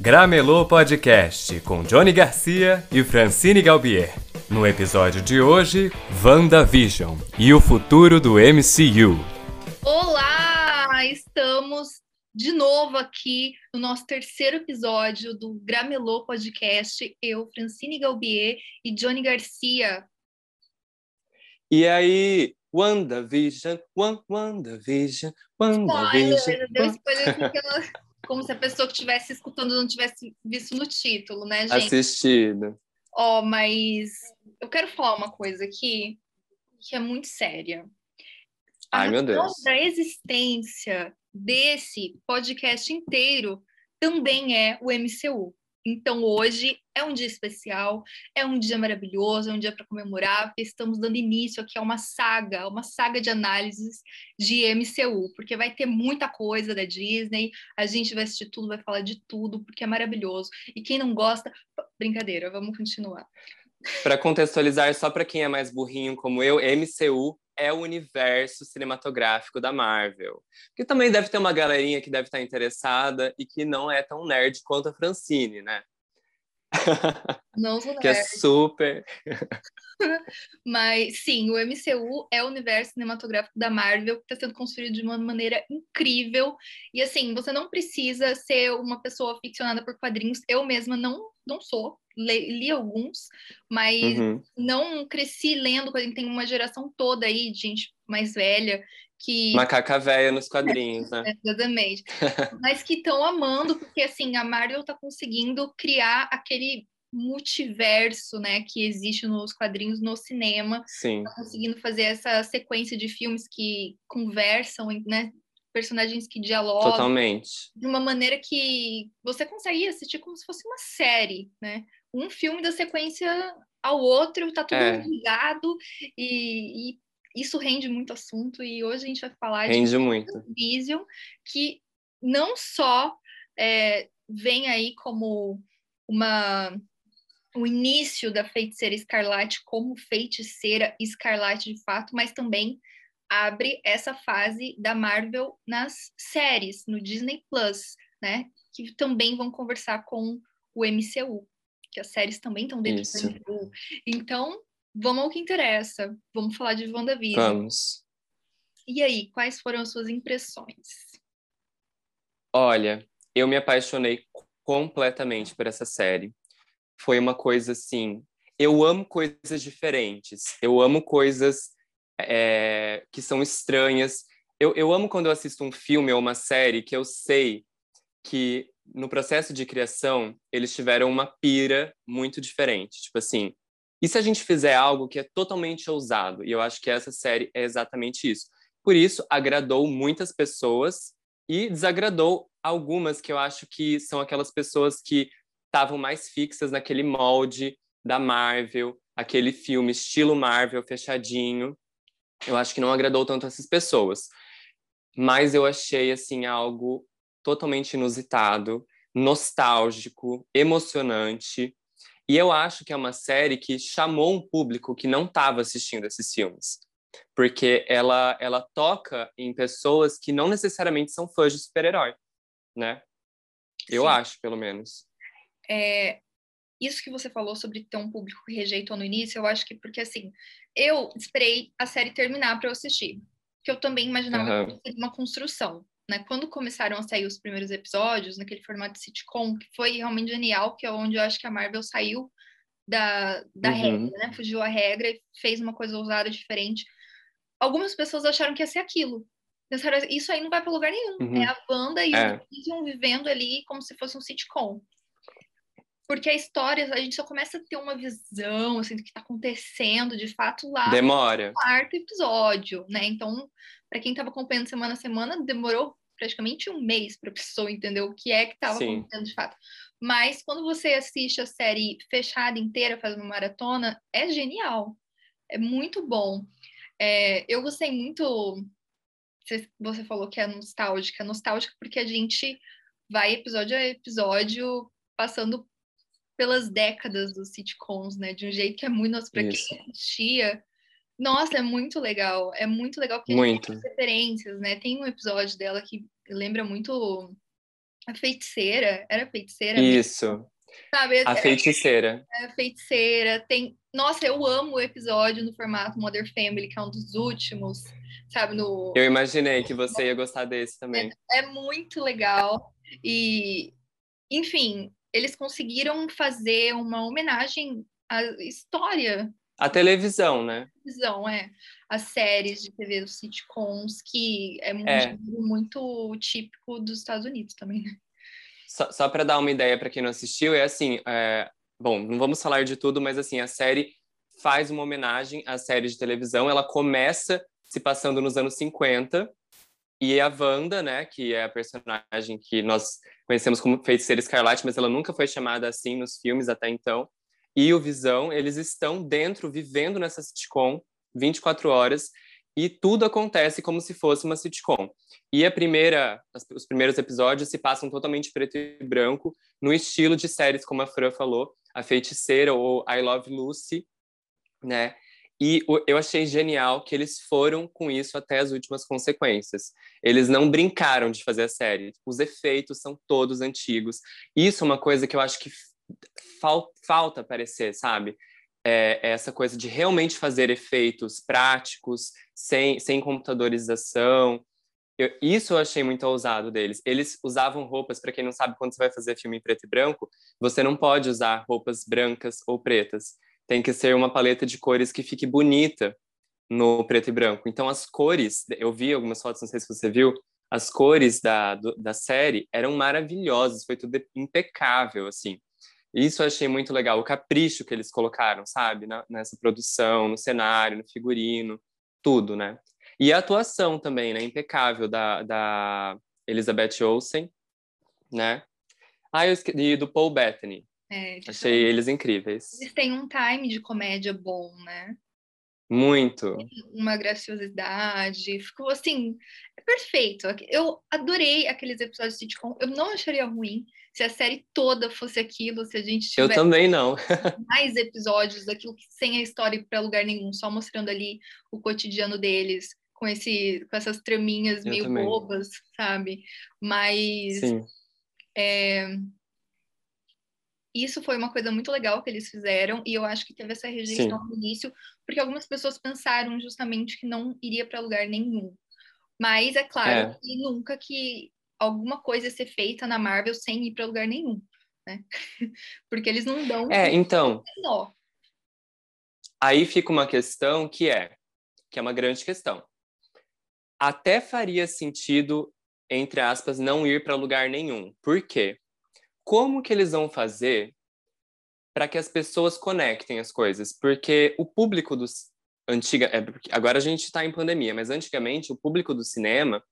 Gramelô Podcast com Johnny Garcia e Francine Galbier. No episódio de hoje, WandaVision e o futuro do MCU. Olá! Estamos de novo aqui no nosso terceiro episódio do Gramelô Podcast. Eu, Francine Galbier e Johnny Garcia. E aí, WandaVision, WandaVision, WandaVision. Spoiler, como se a pessoa que estivesse escutando não tivesse visto no título, né, gente? Assistido. Ó, oh, mas eu quero falar uma coisa aqui que é muito séria. Ai, meu Deus. A existência desse podcast inteiro também é o MCU. Então, hoje é um dia especial, é um dia maravilhoso, é um dia para comemorar, porque estamos dando início aqui a uma saga, uma saga de análises de MCU, porque vai ter muita coisa da Disney, a gente vai assistir tudo, vai falar de tudo, porque é maravilhoso. E quem não gosta, brincadeira, vamos continuar. Para contextualizar, só para quem é mais burrinho como eu, MCU é o universo cinematográfico da Marvel. Que também deve ter uma galerinha que deve estar interessada e que não é tão nerd quanto a Francine, né? Não sou nerd. que é super. Mas sim, o MCU é o universo cinematográfico da Marvel que está sendo construído de uma maneira incrível. E assim, você não precisa ser uma pessoa ficcionada por quadrinhos. Eu mesma não, não sou. Li, alguns, mas uhum. não cresci lendo. Tem uma geração toda aí de gente mais velha que macaca velha nos quadrinhos, né? Exatamente. Mas que estão amando porque assim a Marvel está conseguindo criar aquele multiverso, né, que existe nos quadrinhos no cinema. Sim. Tá conseguindo fazer essa sequência de filmes que conversam, né, personagens que dialogam. Totalmente. De uma maneira que você consegue assistir como se fosse uma série, né? Um filme da sequência ao outro, tá tudo é. ligado e, e, isso rende muito assunto e hoje a gente vai falar rende de muito. Vision, que não só é, vem aí como uma o início da feiticeira escarlate como feiticeira escarlate de fato, mas também abre essa fase da Marvel nas séries, no Disney Plus, né? Que também vão conversar com o MCU, que as séries também estão dentro Isso. do MCU. Então, vamos ao que interessa. Vamos falar de WandaVision. Vamos. E aí, quais foram as suas impressões? Olha, eu me apaixonei completamente por essa série foi uma coisa assim. Eu amo coisas diferentes, eu amo coisas é, que são estranhas. Eu, eu amo quando eu assisto um filme ou uma série que eu sei que no processo de criação eles tiveram uma pira muito diferente. Tipo assim, e se a gente fizer algo que é totalmente ousado? E eu acho que essa série é exatamente isso. Por isso, agradou muitas pessoas e desagradou algumas que eu acho que são aquelas pessoas que estavam mais fixas naquele molde da Marvel, aquele filme estilo Marvel fechadinho. Eu acho que não agradou tanto essas pessoas. Mas eu achei assim algo totalmente inusitado, nostálgico, emocionante. E eu acho que é uma série que chamou um público que não estava assistindo esses filmes. Porque ela, ela toca em pessoas que não necessariamente são fãs de super-herói, né? Eu Sim. acho, pelo menos é, isso que você falou sobre ter um público que rejeitou no início, eu acho que porque assim, eu esperei a série terminar para eu assistir, que eu também imaginava uhum. que uma construção, né? Quando começaram a sair os primeiros episódios naquele formato de sitcom, que foi realmente genial, que é onde eu acho que a Marvel saiu da, da uhum. regra, né? Fugiu a regra e fez uma coisa ousada diferente. Algumas pessoas acharam que ia ser aquilo. Pensaram, isso aí não vai para lugar nenhum. Uhum. É a Wanda e é. Vision vivendo ali como se fosse um sitcom porque a história, a gente só começa a ter uma visão, assim, do que está acontecendo, de fato, lá Demora. no quarto episódio, né? Então, para quem estava acompanhando semana a semana, demorou praticamente um mês para a pessoa entender o que é que estava acontecendo de fato. Mas quando você assiste a série fechada inteira, fazendo uma maratona, é genial. É muito bom. É, eu gostei muito. Você falou que é nostálgica. Nostálgica porque a gente vai episódio a episódio passando pelas décadas dos sitcoms, né? De um jeito que é muito nosso para quem assistia. Nossa, é muito legal. É muito legal porque muito. tem referências, né? Tem um episódio dela que lembra muito a feiticeira, era feiticeira? Isso. Mesmo? Sabe? A feiticeira. É, a feiticeira. Tem. Nossa, eu amo o episódio no formato Mother Family, que é um dos últimos, sabe? No... Eu imaginei que você ia gostar desse também. É, é muito legal. E, enfim, eles conseguiram fazer uma homenagem à história. A televisão, né? televisão, é. As séries de TV, os sitcoms, que é muito, é. muito típico dos Estados Unidos também, né? Só, só para dar uma ideia para quem não assistiu, é assim, é, bom, não vamos falar de tudo, mas assim, a série faz uma homenagem à série de televisão. Ela começa se passando nos anos 50 e a Wanda, né, que é a personagem que nós conhecemos como Feiticeira Escarlate, mas ela nunca foi chamada assim nos filmes até então, e o Visão, eles estão dentro, vivendo nessa sitcom 24 horas, e tudo acontece como se fosse uma sitcom. E a primeira, os primeiros episódios se passam totalmente preto e branco, no estilo de séries como a Fran falou, A Feiticeira ou I Love Lucy, né? E eu achei genial que eles foram com isso até as últimas consequências. Eles não brincaram de fazer a série. Os efeitos são todos antigos. Isso é uma coisa que eu acho que fal falta aparecer, sabe? é, essa coisa de realmente fazer efeitos práticos, sem, sem computadorização. Eu, isso eu achei muito ousado deles. Eles usavam roupas, para quem não sabe, quando você vai fazer filme em preto e branco, você não pode usar roupas brancas ou pretas. Tem que ser uma paleta de cores que fique bonita no preto e branco. Então, as cores, eu vi algumas fotos, não sei se você viu, as cores da, do, da série eram maravilhosas, foi tudo impecável, assim. Isso eu achei muito legal, o capricho que eles colocaram, sabe? Na, nessa produção, no cenário, no figurino, tudo, né? E a atuação também, né? Impecável da, da Elizabeth Olsen, né? Ah, eu esqueci, e do Paul Bettany. É, Achei eles incríveis. Eles têm um time de comédia bom, né? Muito. Uma graciosidade. Ficou assim, é perfeito. Eu adorei aqueles episódios de sitcom. Eu não acharia ruim se a série toda fosse aquilo, se a gente tivesse. Eu também não. mais episódios daquilo que sem a história para lugar nenhum, só mostrando ali o cotidiano deles, com, esse, com essas traminhas Eu meio também. bobas, sabe? Mas. Sim. É, isso foi uma coisa muito legal que eles fizeram e eu acho que teve essa rejeição Sim. no início, porque algumas pessoas pensaram justamente que não iria para lugar nenhum. Mas é claro é. que nunca que alguma coisa ser feita na Marvel sem ir para lugar nenhum, né? porque eles não dão. É, então. Aí fica uma questão que é, que é uma grande questão. Até faria sentido, entre aspas, não ir para lugar nenhum. Por quê? Como que eles vão fazer para que as pessoas conectem as coisas? Porque o público dos antiga, é, agora a gente está em pandemia, mas antigamente o público do cinema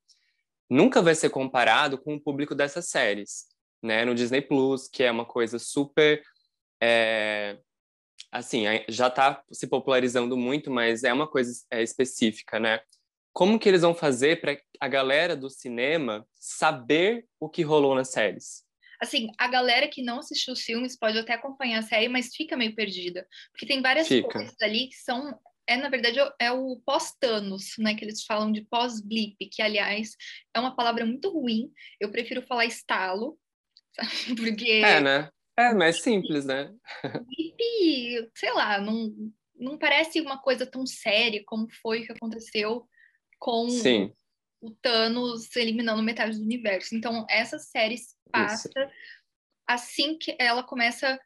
nunca vai ser comparado com o público dessas séries, né? No Disney Plus, que é uma coisa super é, assim, já está se popularizando muito, mas é uma coisa é, específica, né? Como que eles vão fazer para a galera do cinema saber o que rolou nas séries? Assim, a galera que não assistiu os filmes pode até acompanhar a série, mas fica meio perdida. Porque tem várias fica. coisas ali que são é na verdade é o pós-Thanos, né, que eles falam de pós-blip, que aliás é uma palavra muito ruim. Eu prefiro falar estalo, sabe? porque É, né? É mais simples, né? blip, sei lá, não não parece uma coisa tão séria como foi que aconteceu com Sim. O Thanos eliminando metade do universo. Então, essa série passa Isso. assim que ela começa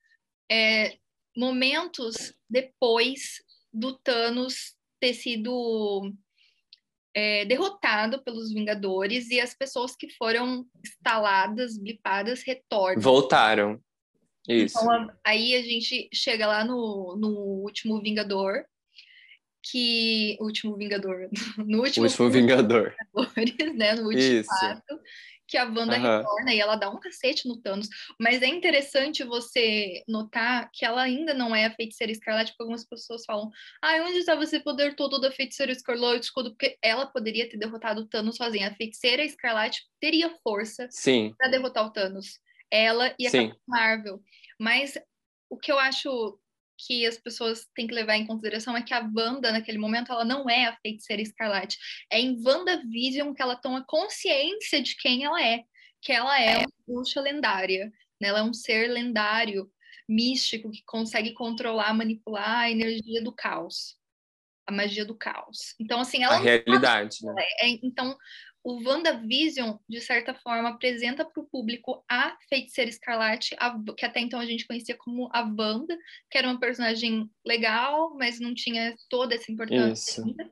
é, momentos depois do Thanos ter sido é, derrotado pelos Vingadores e as pessoas que foram instaladas, blipadas, retornam. Voltaram. Isso. Então, aí a gente chega lá no, no último Vingador, que. O último Vingador. No último, último Vingador. Vingadores, né? No último ato que a Wanda uhum. retorna e ela dá um cacete no Thanos. Mas é interessante você notar que ela ainda não é a feiticeira escarlate, porque algumas pessoas falam: ah, onde estava esse poder todo da feiticeira escarlate? Porque ela poderia ter derrotado o Thanos sozinha. A feiticeira escarlate teria força para derrotar o Thanos. Ela e a Marvel. Mas o que eu acho que as pessoas têm que levar em consideração é que a Wanda, naquele momento, ela não é a feiticeira escarlate. É em WandaVision que ela toma consciência de quem ela é. que ela é uma bruxa lendária, né? Ela é um ser lendário, místico, que consegue controlar, manipular a energia do caos, a magia do caos. Então, assim, ela... A realidade, né? É, então, o WandaVision, de certa forma, apresenta para o público a Feiticeira Escarlate, a, que até então a gente conhecia como a Wanda, que era uma personagem legal, mas não tinha toda essa importância ainda.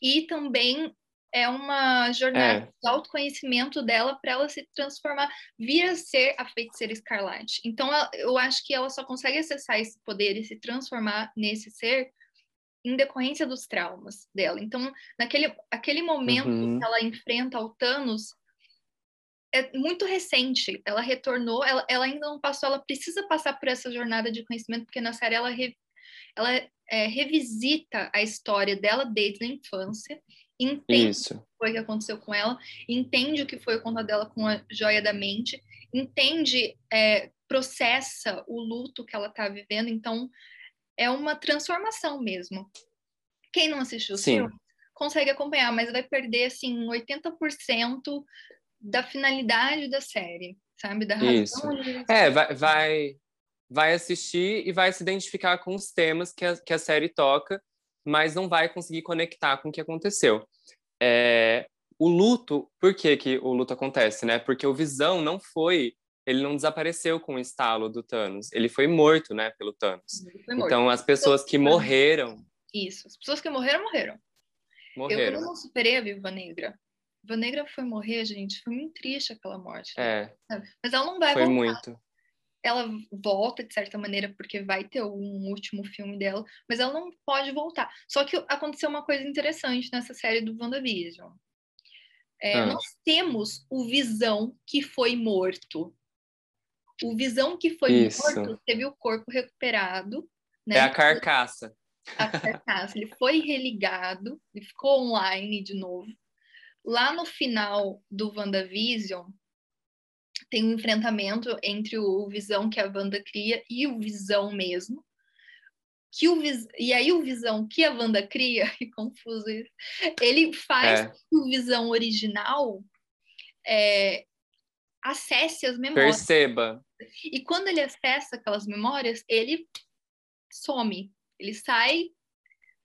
E também é uma jornada é. de autoconhecimento dela para ela se transformar, vir a ser a Feiticeira Escarlate. Então, eu acho que ela só consegue acessar esse poder e se transformar nesse ser em decorrência dos traumas dela. Então, naquele aquele momento uhum. que ela enfrenta o Thanos, é muito recente. Ela retornou, ela, ela ainda não passou, ela precisa passar por essa jornada de conhecimento, porque na série ela, re, ela é, revisita a história dela desde a infância, entende Isso. o que foi que aconteceu com ela, entende o que foi o conta dela com a joia da mente, entende, é, processa o luto que ela está vivendo. Então, é uma transformação mesmo. Quem não assistiu o filme consegue acompanhar, mas vai perder assim 80% da finalidade da série, sabe? Da razão Isso. De... É, vai, vai, vai assistir e vai se identificar com os temas que a, que a série toca, mas não vai conseguir conectar com o que aconteceu. É, o luto, por que, que o luto acontece, né? Porque o Visão não foi ele não desapareceu com o estalo do Thanos. Ele foi morto, né, pelo Thanos. Então, as pessoas que morreram... Isso. As pessoas que morreram, morreram. Morreram. Eu não superei a Viva Negra. Viva Negra foi morrer, gente. Foi muito triste aquela morte. É. Mas ela não vai foi voltar. muito. Ela volta, de certa maneira, porque vai ter um último filme dela, mas ela não pode voltar. Só que aconteceu uma coisa interessante nessa série do WandaVision. É, ah. Nós temos o Visão que foi morto. O Visão que foi Isso. morto teve o corpo recuperado. Né? É a carcaça. A carcaça. Ele foi religado, ele ficou online de novo. Lá no final do WandaVision, tem um enfrentamento entre o Visão que a Wanda cria e o Visão mesmo. Que o vis... E aí o Visão que a Wanda cria, é confuso isso, ele faz é. o Visão original é, acesse as memórias. Perceba. E quando ele acessa aquelas memórias, ele some, ele sai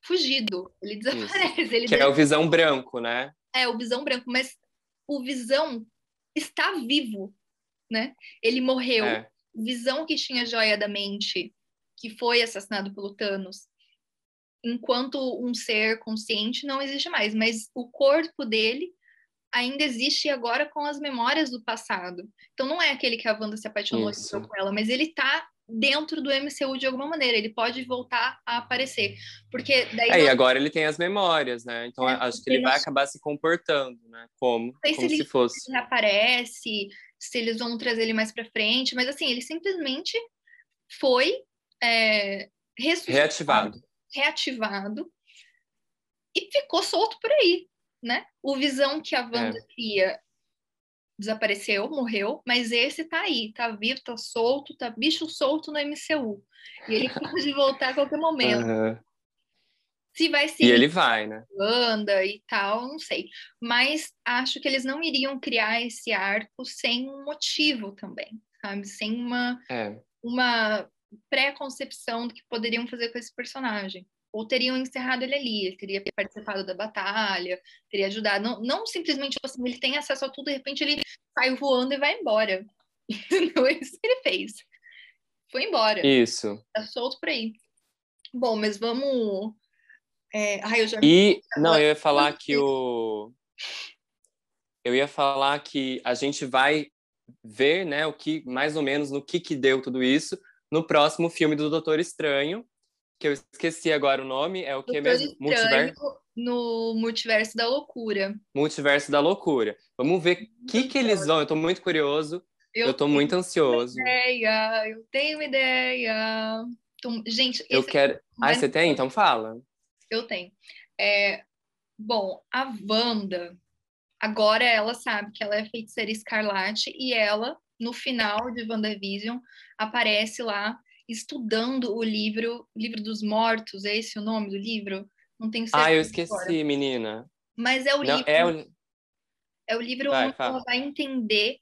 fugido, ele desaparece. Ele que é o visão branco, né? É, o visão branco, mas o visão está vivo, né? Ele morreu. É. Visão que tinha joia da mente, que foi assassinado pelo Thanos, enquanto um ser consciente não existe mais, mas o corpo dele ainda existe agora com as memórias do passado. Então não é aquele que a Wanda se apaixonou com ela, mas ele tá dentro do MCU de alguma maneira, ele pode voltar a aparecer. Porque daí é, não... e agora ele tem as memórias, né? Então é, acho que ele vai acabar se comportando, né? Como, como se, se fosse. Se aparece, se eles vão trazer ele mais para frente, mas assim, ele simplesmente foi é, reativado. reativado e ficou solto por aí né? O Visão que a Wanda é. cria desapareceu, morreu, mas esse tá aí, tá vivo, tá solto, tá bicho solto no MCU. E ele pode voltar a qualquer momento. Uhum. Se vai ser. E ele vai, né? Wanda e tal, não sei. Mas acho que eles não iriam criar esse arco sem um motivo também, sabe? Sem uma, é. uma pré-concepção do que poderiam fazer com esse personagem ou teriam encerrado ele ali, ele teria participado da batalha, teria ajudado. Não, não simplesmente tipo assim, ele tem acesso a tudo, de repente ele sai voando e vai embora. Não é isso que ele fez. Foi embora. Isso. Tá solto por aí. Bom, mas vamos. É... Ai, eu já... E não, eu ia falar que o. Eu ia falar que a gente vai ver, né, o que mais ou menos no que que deu tudo isso no próximo filme do Doutor Estranho, que eu esqueci agora o nome, é o que mesmo? Multiverso? No Multiverso da Loucura. Multiverso da Loucura. Vamos ver o que, que eles vão. Eu tô muito curioso. Eu, eu tô muito ansioso. Ideia, eu tenho uma ideia. Tô... Gente, eu quero. Ah, você tem? Então fala. Eu tenho. É... Bom, a Wanda, agora ela sabe que ela é feiticeira escarlate e ela, no final de WandaVision, aparece lá estudando o livro, livro dos mortos, é esse o nome do livro? Não tenho certeza. Ah, eu esqueci, agora. menina. Mas é o Não, livro. É o, é o livro vai, onde fala. ela vai entender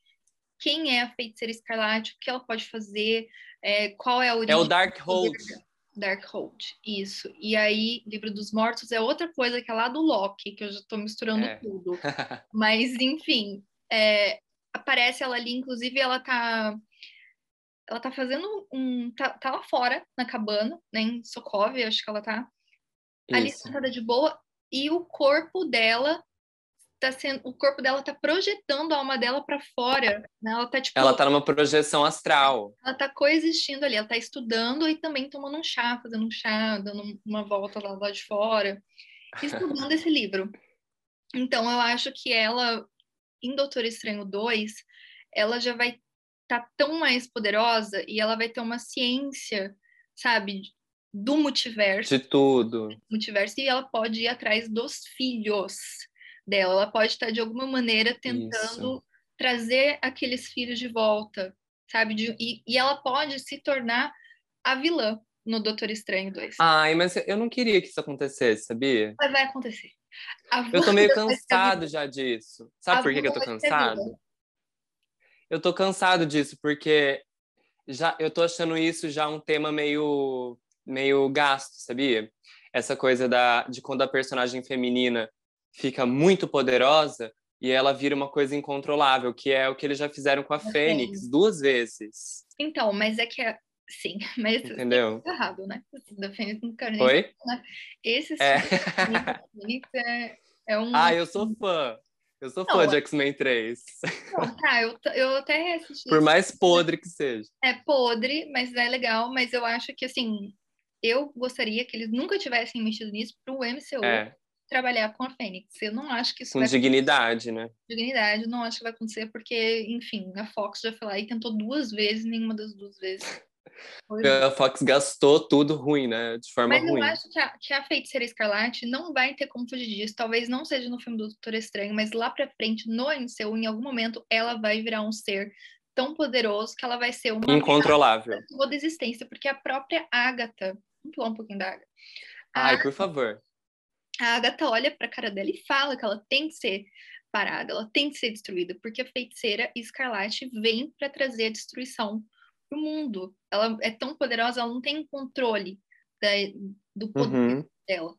quem é a feiticeira escarlate, o que ela pode fazer, é, qual é a origem. É o Darkhold. Darkhold, isso. E aí, Livro dos Mortos é outra coisa que é lá do Loki, que eu já estou misturando é. tudo. Mas, enfim, é, aparece ela ali, inclusive ela tá ela tá fazendo um tá, tá lá fora na cabana, né, em Sokovia, acho que ela tá Isso. ali sentada de boa e o corpo dela tá sendo o corpo dela tá projetando a alma dela para fora, né? Ela tá tipo Ela tá numa projeção astral. Ela tá coexistindo ali, ela tá estudando e também tomando um chá, fazendo um chá, dando uma volta lá, lá de fora, estudando esse livro. Então eu acho que ela em Doutor Estranho 2, ela já vai tá tão mais poderosa e ela vai ter uma ciência, sabe, do multiverso. De tudo. Multiverso, e ela pode ir atrás dos filhos dela. Ela pode estar, de alguma maneira, tentando Isso. trazer aqueles filhos de volta, sabe? De, e, e ela pode se tornar a vilã no Doutor Estranho 2. Ai, mas eu não queria que isso acontecesse, sabia? Mas vai acontecer. Eu tô meio cansado já disso. Sabe por que, que eu tô cansado? Eu tô cansado disso, porque já eu tô achando isso já um tema meio, meio gasto, sabia? Essa coisa da, de quando a personagem feminina fica muito poderosa e ela vira uma coisa incontrolável, que é o que eles já fizeram com a é Fênix duas vezes. Então, mas é que Sim, mas Entendeu? é errado, né? Da Fênix não quero nem. Oi? Né? Esse é. Fênix é, é um. Ah, eu sou fã. Eu sou não, fã de X-Men 3. Não, tá, eu, eu até assisti. Por mais podre que seja. É podre, mas é legal. Mas eu acho que, assim, eu gostaria que eles nunca tivessem mexido nisso pro MCU é. trabalhar com a Fênix. Eu não acho que isso Com dignidade, né? Dignidade, não acho que vai acontecer, porque, enfim, a Fox já foi lá e tentou duas vezes, nenhuma das duas vezes a Fox gastou tudo ruim, né? De forma Mas ruim. Mas eu acho que a, que a Feiticeira Escarlate não vai ter como fugir disso. Talvez não seja no filme do Doutor Estranho, mas lá pra frente, no MCU, em algum momento, ela vai virar um ser tão poderoso que ela vai ser uma... Incontrolável. Toda existência, porque a própria Agatha... Vamos falar um pouquinho da Agatha. Ai, por favor. A Agatha olha pra cara dela e fala que ela tem que ser parada, ela tem que ser destruída, porque a feiticeira escarlate vem para trazer a destruição para o mundo. Ela é tão poderosa, ela não tem controle da, do poder uhum. dela.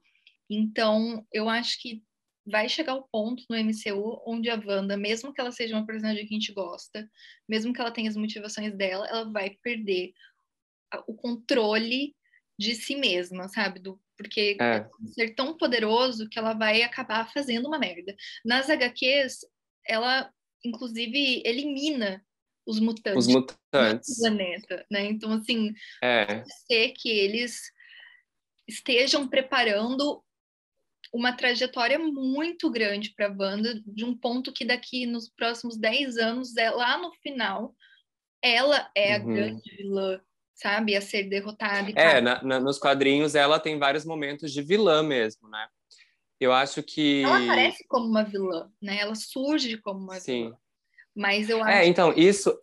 Então, eu acho que vai chegar o ponto no MCU onde a Wanda, mesmo que ela seja uma personagem que a gente gosta, mesmo que ela tenha as motivações dela, ela vai perder o controle de si mesma, sabe? Do, porque é. ser tão poderoso que ela vai acabar fazendo uma merda. Nas HQs, ela inclusive elimina os mutantes, os mutantes. do planeta, né? Então, assim, é. pode ser que eles estejam preparando uma trajetória muito grande para a Wanda, de um ponto que daqui nos próximos 10 anos, é, lá no final, ela é a uhum. grande vilã, sabe? A ser derrotada. é, na, na, nos quadrinhos ela tem vários momentos de vilã mesmo, né? Eu acho que. Ela aparece como uma vilã, né? Ela surge como uma Sim. vilã. Mas eu é, acho. É, então, isso.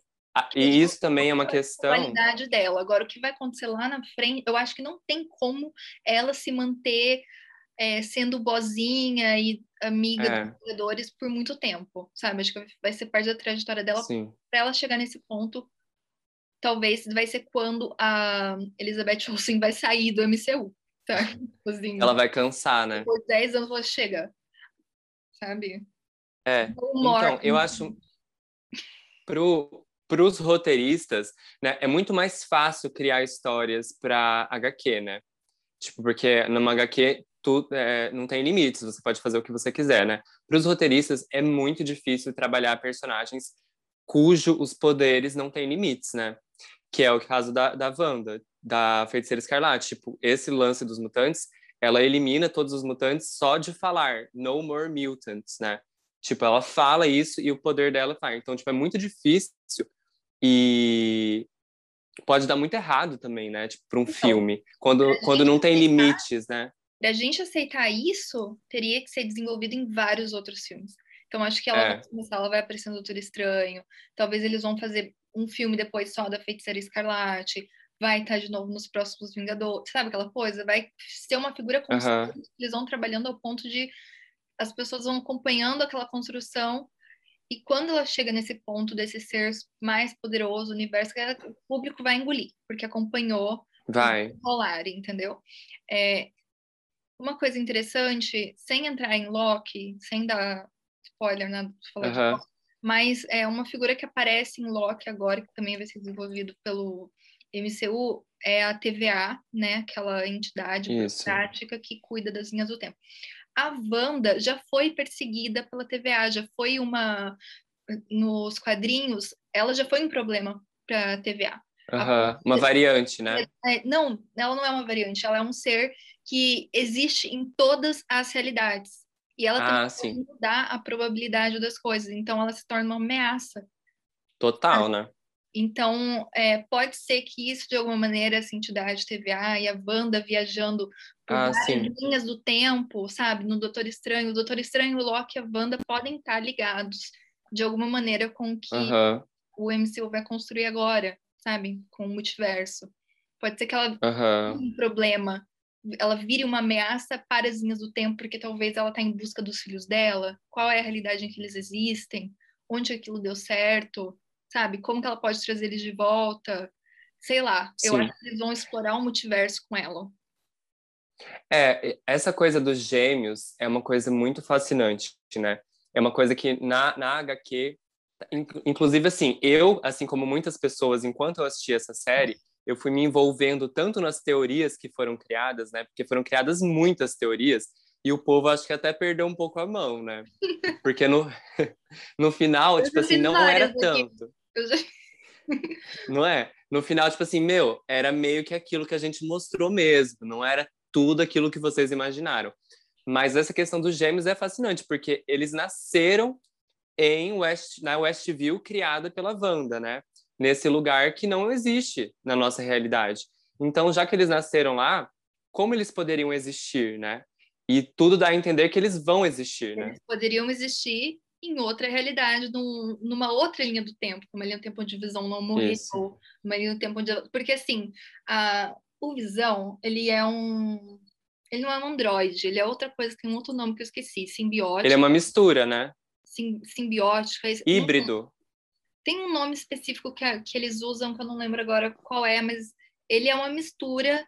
E isso também é uma questão. A qualidade dela. Agora, o que vai acontecer lá na frente, eu acho que não tem como ela se manter é, sendo bozinha e amiga é. dos jogadores por muito tempo, sabe? Acho que vai ser parte da trajetória dela para ela chegar nesse ponto. Talvez vai ser quando a Elizabeth Olsen vai sair do MCU, tá? Assim, ela vai cansar, né? Por 10 anos ela chega, sabe? É. Então, eu acho para os roteiristas, né, é muito mais fácil criar histórias para HQ, né? Tipo, porque numa HQ tu, é, não tem limites, você pode fazer o que você quiser, né? Para os roteiristas é muito difícil trabalhar personagens cujo os poderes não têm limites, né? Que é o caso da, da Wanda, da Feiticeira Escarlate. Tipo, esse lance dos mutantes, ela elimina todos os mutantes só de falar no more mutants, né? Tipo, ela fala isso e o poder dela tá. Então, tipo, é muito difícil e pode dar muito errado também, né? Tipo, para um então, filme, quando, quando não tem aceitar, limites, né? Pra gente aceitar isso, teria que ser desenvolvido em vários outros filmes. Então, acho que ela, é. vai começar, ela vai aparecer no Doutor Estranho. Talvez eles vão fazer um filme depois só da Feiticeira Escarlate. Vai estar de novo nos próximos Vingadores. Sabe aquela coisa? Vai ser uma figura constante. Eles vão trabalhando ao ponto de as pessoas vão acompanhando aquela construção E quando ela chega nesse ponto desse ser mais poderoso, universo, o público vai engolir, porque acompanhou vai rolar, entendeu? É, uma coisa interessante, sem entrar em Loki, sem dar spoiler, né? Falar uhum. de mas é uma figura que aparece em Loki agora, que também vai ser desenvolvido pelo MCU, é a TVA, né? Aquela entidade prática que cuida das linhas do tempo. A Wanda já foi perseguida pela TVA, já foi uma nos quadrinhos, ela já foi um problema para a TVA. Uhum. Uma variante, né? É, não, ela não é uma variante, ela é um ser que existe em todas as realidades. E ela ah, tem que mudar a probabilidade das coisas. Então, ela se torna uma ameaça. Total, né? Então, é, pode ser que isso, de alguma maneira, essa entidade TVA e a Wanda viajando por ah, várias linhas do tempo, sabe? No Doutor Estranho. O Doutor Estranho, o Loki e a Wanda podem estar ligados de alguma maneira com o que uhum. o MCU vai construir agora, sabe? Com o multiverso. Pode ser que ela uhum. tenha um problema ela vire uma ameaça para as linhas do tempo, porque talvez ela está em busca dos filhos dela, qual é a realidade em que eles existem, onde aquilo deu certo, sabe? Como que ela pode trazer eles de volta? Sei lá, Sim. eu acho que eles vão explorar o multiverso com ela. É, essa coisa dos gêmeos é uma coisa muito fascinante, né? É uma coisa que na, na HQ, inclusive assim, eu, assim como muitas pessoas, enquanto eu assisti essa série, eu fui me envolvendo tanto nas teorias que foram criadas, né? Porque foram criadas muitas teorias e o povo acho que até perdeu um pouco a mão, né? Porque no, no final, tipo assim, não era tanto. Já... não é? No final, tipo assim, meu, era meio que aquilo que a gente mostrou mesmo, não era tudo aquilo que vocês imaginaram. Mas essa questão dos gêmeos é fascinante, porque eles nasceram em West, na Westview, criada pela Wanda, né? nesse lugar que não existe na nossa realidade. Então, já que eles nasceram lá, como eles poderiam existir, né? E tudo dá a entender que eles vão existir, né? Eles poderiam existir em outra realidade, num, numa outra linha do tempo, uma linha do tempo onde Visão não morreu, Isso. uma linha do tempo onde... Porque, assim, a, o Visão, ele é um... Ele não é um androide, ele é outra coisa, tem um outro nome que eu esqueci, simbiótico. Ele é uma mistura, né? Sim, simbiótico. É Híbrido. Tem um nome específico que, que eles usam, que eu não lembro agora qual é, mas ele é uma mistura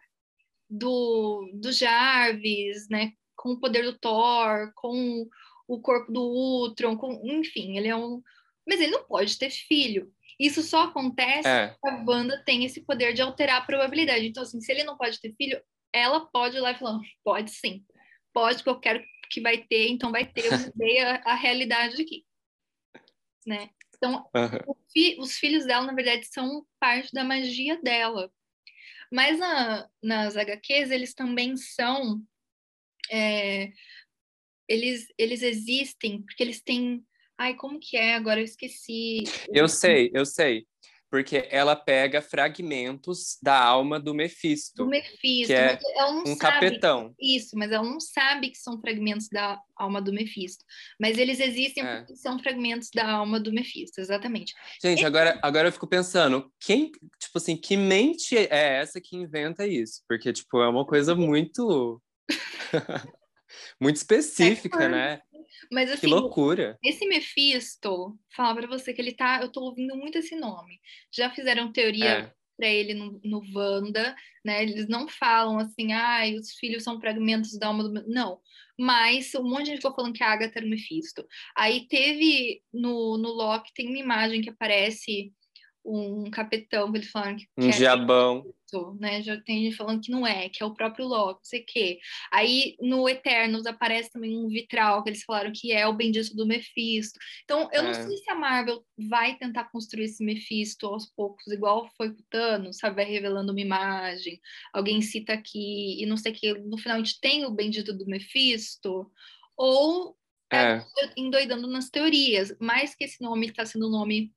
do, do Jarvis, né? Com o poder do Thor, com o corpo do Ultron, com, enfim, ele é um. Mas ele não pode ter filho. Isso só acontece é. a Wanda tem esse poder de alterar a probabilidade. Então, assim, se ele não pode ter filho, ela pode ir lá e falar, pode sim, pode, porque eu quero que vai ter, então vai ter, eu mudei a, a realidade aqui. Né? Então, uhum. fi, os filhos dela, na verdade, são parte da magia dela. Mas na, nas HQs, eles também são. É, eles, eles existem porque eles têm. Ai, como que é? Agora eu esqueci. Eu sei, eu sei porque ela pega fragmentos da alma do Mephisto. Do Mephisto, que é um sabe, capetão. Isso, mas ela não sabe que são fragmentos da alma do Mephisto. Mas eles existem é. porque são fragmentos da alma do Mephisto, exatamente. Gente, agora, agora eu fico pensando, quem, tipo assim, que mente é essa que inventa isso? Porque, tipo, é uma coisa muito... muito específica, né? Mas assim, que loucura. Esse Mephisto, falar para você que ele tá, eu tô ouvindo muito esse nome. Já fizeram teoria é. para ele no, no Wanda, né? Eles não falam assim, ai, ah, os filhos são fragmentos da alma do não. Mas um monte de gente ficou falando que a Agatha era o Mephisto. Aí teve no, no Loki tem uma imagem que aparece um capetão que eles falaram que um diabão né? Já tem gente falando que não é, que é o próprio Loki, não sei o quê. Aí no Eternos aparece também um vitral que eles falaram que é o bendito do Mephisto. Então, eu é. não sei se a Marvel vai tentar construir esse Mephisto aos poucos, igual foi com o Thanos, sabe? Vai revelando uma imagem, alguém cita aqui e não sei o que. No final a gente tem o bendito do Mephisto. Ou é. endoidando nas teorias, mais que esse nome está sendo um nome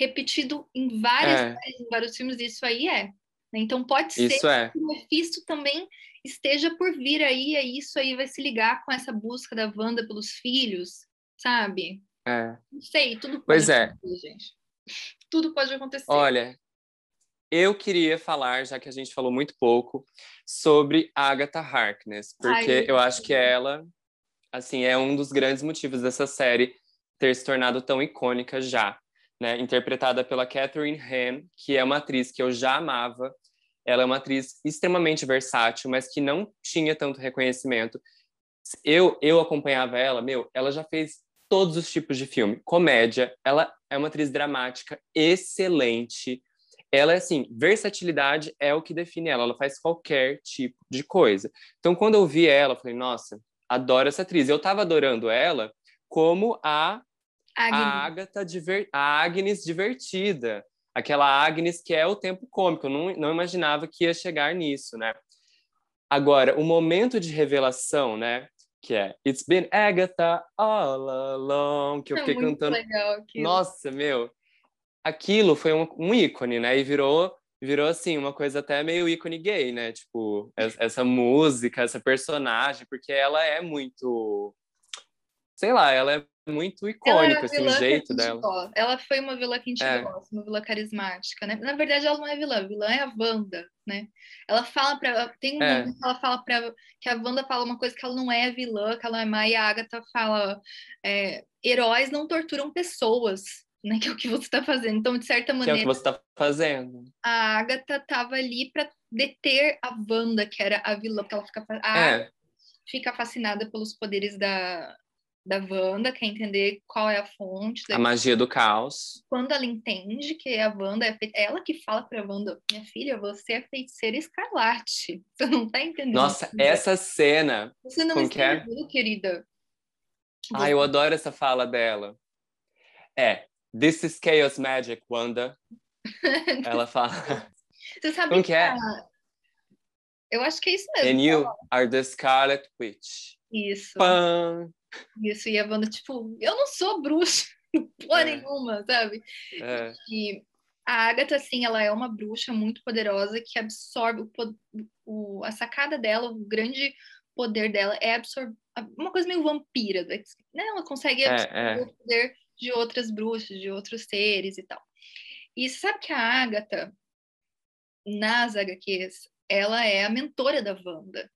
repetido em várias é. em vários filmes, isso aí é. Né? Então pode ser isso é. que o Mephisto também esteja por vir aí, e isso aí vai se ligar com essa busca da Wanda pelos filhos, sabe? É. Não sei, tudo pode pois é. acontecer, gente. Tudo pode acontecer. Olha, eu queria falar, já que a gente falou muito pouco, sobre Agatha Harkness, porque Ai, eu acho que ela, assim, é um dos grandes motivos dessa série ter se tornado tão icônica já, né? Interpretada pela Catherine Han, que é uma atriz que eu já amava. Ela é uma atriz extremamente versátil, mas que não tinha tanto reconhecimento. Eu eu acompanhava ela, meu, ela já fez todos os tipos de filme, comédia. Ela é uma atriz dramática excelente. Ela é assim, versatilidade é o que define ela. Ela faz qualquer tipo de coisa. Então, quando eu vi ela, eu falei, nossa, adoro essa atriz. Eu tava adorando ela como a Agnes. a Agatha diver, a Agnes divertida, aquela Agnes que é o tempo cômico. Eu não, não imaginava que ia chegar nisso, né? Agora, o momento de revelação, né? Que é It's been Agatha all along, que eu é fiquei cantando. Legal Nossa, meu, aquilo foi um, um ícone, né? E virou virou assim uma coisa até meio ícone gay, né? Tipo, essa música, essa personagem, porque ela é muito sei lá, ela é muito é assim, o jeito dela. Gosta. Ela foi uma vilã que a gente é. gosta, uma vilã carismática, né? Na verdade, ela não é vilã, a vilã é a Wanda, né? Ela fala para tem um é. que ela fala para que a Wanda fala uma coisa que ela não é vilã, que ela é má, e a Agatha fala é, heróis não torturam pessoas, né? Que é o que você está fazendo. Então, de certa maneira. Que é o que você está fazendo. A Agatha estava ali para deter a Wanda, que era a vilã, porque ela fica. A é. fica fascinada pelos poderes da, da Wanda, quer entender qual é a fonte. A magia do caos. Quando ela entende que a Wanda é feita, ela que fala pra Wanda, minha filha, você é feiticeira escarlate. Você não tá entendendo. Nossa, essa cena. Você não está entendendo, querida. Ah, eu adoro essa fala dela. É, This is Chaos Magic, Wanda. Ela fala. Você sabe Como que é? Eu acho que é isso mesmo. And you are the Scarlet Witch. Isso. Pam. Isso, e a Wanda, tipo, eu não sou bruxa, porra é. nenhuma, sabe? É. E a Agatha, assim, ela é uma bruxa muito poderosa que absorve o, o, a sacada dela, o grande poder dela é absorver uma coisa meio vampira, né? Ela consegue é, absorver é, o poder de outras bruxas, de outros seres e tal. E sabe que a Agatha, nas HQs, ela é a mentora da Wanda.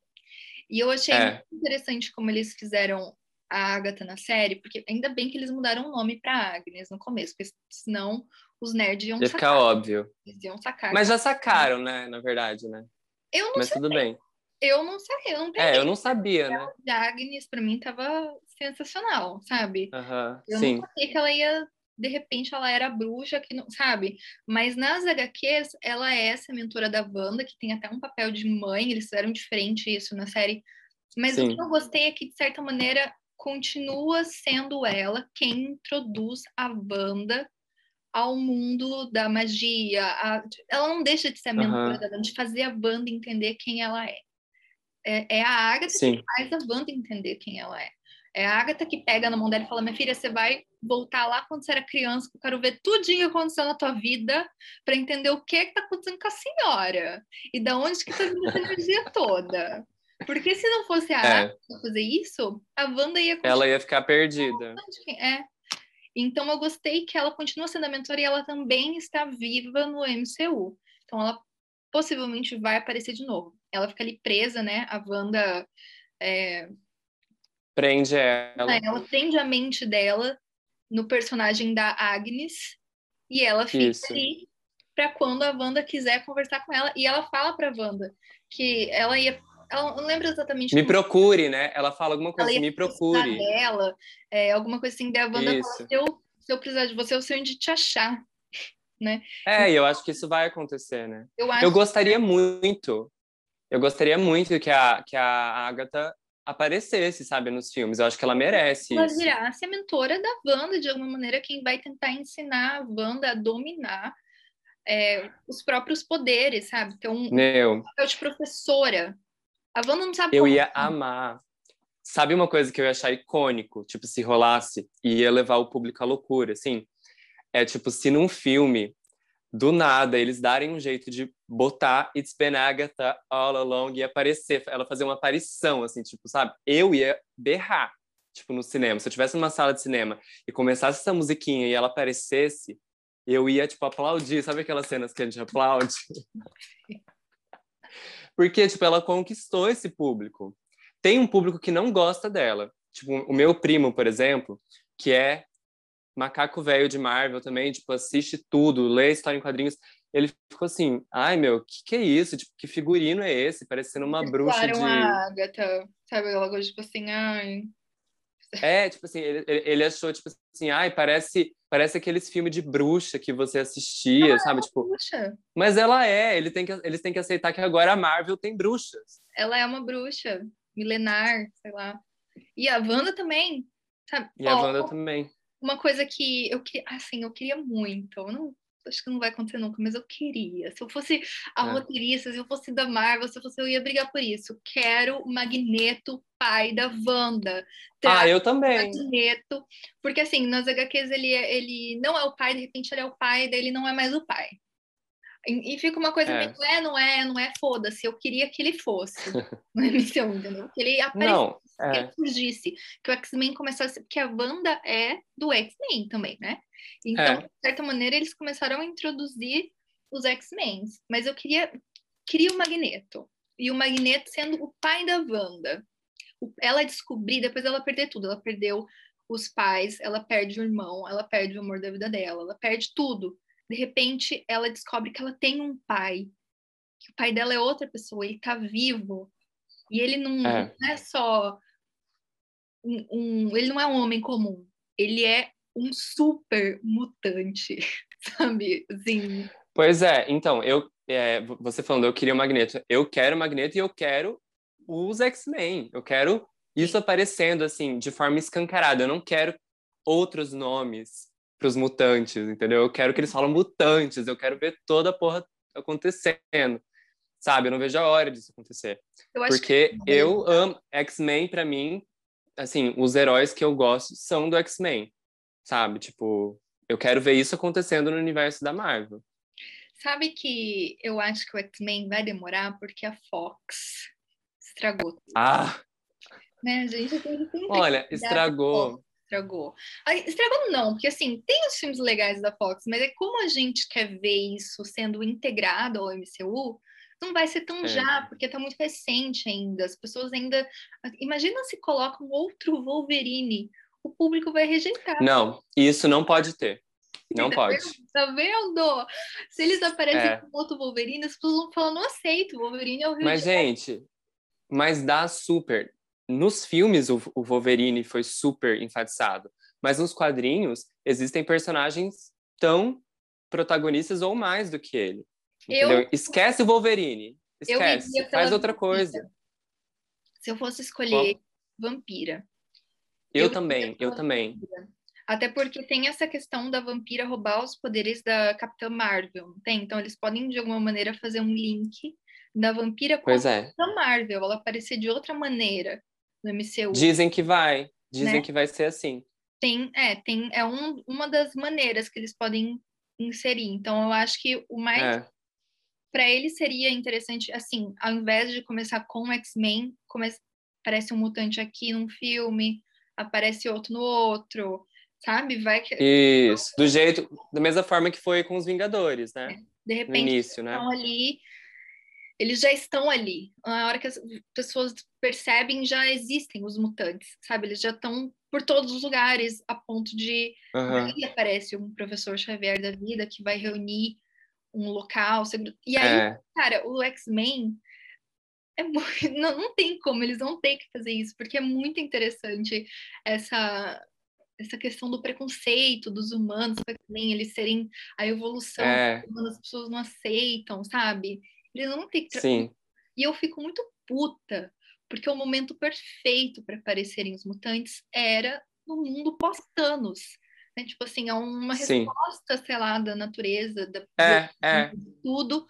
E eu achei é. muito interessante como eles fizeram a Agatha na série, porque ainda bem que eles mudaram o nome para Agnes no começo, porque senão os nerds iam Ia sacar. ficar óbvio. Eles iam sacar. Mas já sacaram, né? Na verdade, né? Eu não Mas tudo bem. Eu não sabia, eu não É, eu não sabia, né? A Agnes, pra mim, tava sensacional, sabe? Uhum, eu sim. não sabia que ela ia de repente ela era bruxa, que não, sabe? Mas nas HQs, ela é essa mentora da Wanda, que tem até um papel de mãe, eles fizeram diferente isso na série. Mas Sim. o que eu gostei é que, de certa maneira, continua sendo ela quem introduz a Wanda ao mundo da magia. A, ela não deixa de ser a mentora uhum. da de fazer a Wanda entender quem ela é. É, é a Agatha Sim. que faz a Wanda entender quem ela é. É a Agatha que pega na mão dela e fala: Minha filha, você vai voltar lá quando você era criança, que eu quero ver tudinho que aconteceu na tua vida para entender o que é que tá acontecendo com a senhora e da onde que tá vindo essa energia toda. Porque se não fosse a é. Agatha fazer isso, a Wanda ia Ela ia ficar perdida. É. Então eu gostei que ela continua sendo a mentora e ela também está viva no MCU. Então ela possivelmente vai aparecer de novo. Ela fica ali presa, né? A Wanda é... prende ela. É, ela prende a mente dela no personagem da Agnes e ela fica Isso. ali para quando a Wanda quiser conversar com ela e ela fala para Wanda que ela ia ela não lembra exatamente. Me como... procure, né? Ela fala alguma coisa, me procure. Dela, é, alguma coisa assim, da Wanda fala, se eu, se eu precisar de você, eu sei onde te achar. Né? É, e eu acho que isso vai acontecer, né? Eu, eu gostaria que... muito, eu gostaria muito que a, que a Agatha aparecesse, sabe, nos filmes. Eu acho que ela merece ela virasse a mentora da Wanda, de alguma maneira, quem vai tentar ensinar a Wanda a dominar é, os próprios poderes, sabe? Ter um, Meu. papel de professora. A Wanda não sabe Eu ia amar. Sabe uma coisa que eu ia achar icônico? Tipo, se rolasse e ia levar o público à loucura, assim? É tipo, se num filme do nada, eles darem um jeito de botar It's Been Agatha all along e aparecer, ela fazer uma aparição, assim, tipo, sabe? Eu ia berrar, tipo, no cinema. Se eu tivesse numa sala de cinema e começasse essa musiquinha e ela aparecesse, eu ia, tipo, aplaudir. Sabe aquelas cenas que a gente aplaude? Porque, tipo, ela conquistou esse público. Tem um público que não gosta dela. Tipo, o meu primo, por exemplo, que é macaco velho de Marvel também, tipo, assiste tudo, lê história em quadrinhos. Ele ficou assim, ai meu, que que é isso? Tipo, que figurino é esse? Parecendo uma bruxa de... a Agatha, sabe coisa, tipo assim, ai... É, tipo assim, ele, ele achou, tipo assim, ai, parece, parece aqueles filmes de bruxa que você assistia, sabe? É tipo, bruxa. mas ela é, ele tem que, eles têm que aceitar que agora a Marvel tem bruxas. Ela é uma bruxa, milenar, sei lá. E a Wanda também, sabe? E a Wanda também. Uma coisa que eu queria, assim, eu queria muito, eu não acho que não vai acontecer nunca, mas eu queria. Se eu fosse a é. roteirista, se eu fosse da Marvel, se eu fosse, eu ia brigar por isso. Quero o Magneto, pai da Wanda. ah, eu também. Magneto, porque assim, nas HQs ele, é, ele não é o pai, de repente ele é o pai, daí ele não é mais o pai. E, e fica uma coisa é. meio, é, não é, não é, foda-se. Eu queria que ele fosse no MCU, entendeu? Que ele aparecesse, não, é. que ele surgisse, que o X-Men começasse, porque a Wanda é do X-Men também, né? Então, é. de certa maneira, eles começaram a introduzir os X-Men. Mas eu queria, queria o Magneto. E o Magneto sendo o pai da Wanda. Ela descobrir, depois ela perder tudo. Ela perdeu os pais, ela perde o irmão, ela perde o amor da vida dela, ela perde tudo. De repente, ela descobre que ela tem um pai, que o pai dela é outra pessoa, ele tá vivo. E ele não é, não é só um, um, ele não é um homem comum, ele é um super mutante, sabe? Assim. Pois é, então, eu, é, você falando, eu queria o Magneto. Eu quero o Magneto e eu quero os X-Men. Eu quero isso aparecendo, assim, de forma escancarada. Eu não quero outros nomes para os mutantes, entendeu? Eu quero que eles falam mutantes. Eu quero ver toda a porra acontecendo. Sabe? Eu não vejo a hora disso acontecer. Eu Porque que... eu amo X-Men, para mim, assim, os heróis que eu gosto são do X-Men sabe? Tipo, eu quero ver isso acontecendo no universo da Marvel. Sabe que eu acho que o X-Men vai demorar porque a Fox estragou. Ah! Né, gente? Olha, estragou. Estragou. Estragou não, porque assim, tem os filmes legais da Fox, mas é como a gente quer ver isso sendo integrado ao MCU, não vai ser tão é. já, porque tá muito recente ainda. As pessoas ainda. Imagina se colocam outro Wolverine o público vai rejeitar. Não, isso não pode ter. Não tá pode. Vendo? Tá vendo? Se eles aparecem é. com outro Wolverine, as pessoas vão falar, não aceito, o Wolverine é o Rio Mas, gente, mas dá super. Nos filmes, o, o Wolverine foi super enfatizado. Mas nos quadrinhos, existem personagens tão protagonistas ou mais do que ele. Eu... Esquece o Wolverine. Esquece. Faz outra vampira. coisa. Se eu fosse escolher Como? vampira, eu, eu também, eu também. Até porque tem essa questão da vampira roubar os poderes da Capitã Marvel, não tem? Então eles podem, de alguma maneira, fazer um link da vampira com pois a é. Capitã Marvel, ela aparecer de outra maneira no MCU. Dizem que vai, dizem né? que vai ser assim. Tem, é, tem, é um, uma das maneiras que eles podem inserir. Então eu acho que o mais é. Para ele seria interessante, assim, ao invés de começar com X-Men, come... parece um mutante aqui num filme, aparece outro no outro, sabe? Vai que... Isso, do jeito, da mesma forma que foi com os Vingadores, né? É, de repente, no início, né? estão ali, eles já estão ali. Na hora que as pessoas percebem, já existem os mutantes, sabe? Eles já estão por todos os lugares, a ponto de uhum. aí aparece um professor Xavier da vida que vai reunir um local, e aí, é. cara, o X-Men é muito, não, não tem como, eles vão ter que fazer isso, porque é muito interessante essa, essa questão do preconceito dos humanos, também eles serem a evolução, é. as pessoas não aceitam, sabe? Eles ter que. Sim. E eu fico muito puta, porque o momento perfeito para aparecerem os mutantes era no mundo pós-Thanos. Né? Tipo assim, é uma resposta, Sim. sei lá, da natureza, da, é, é. tudo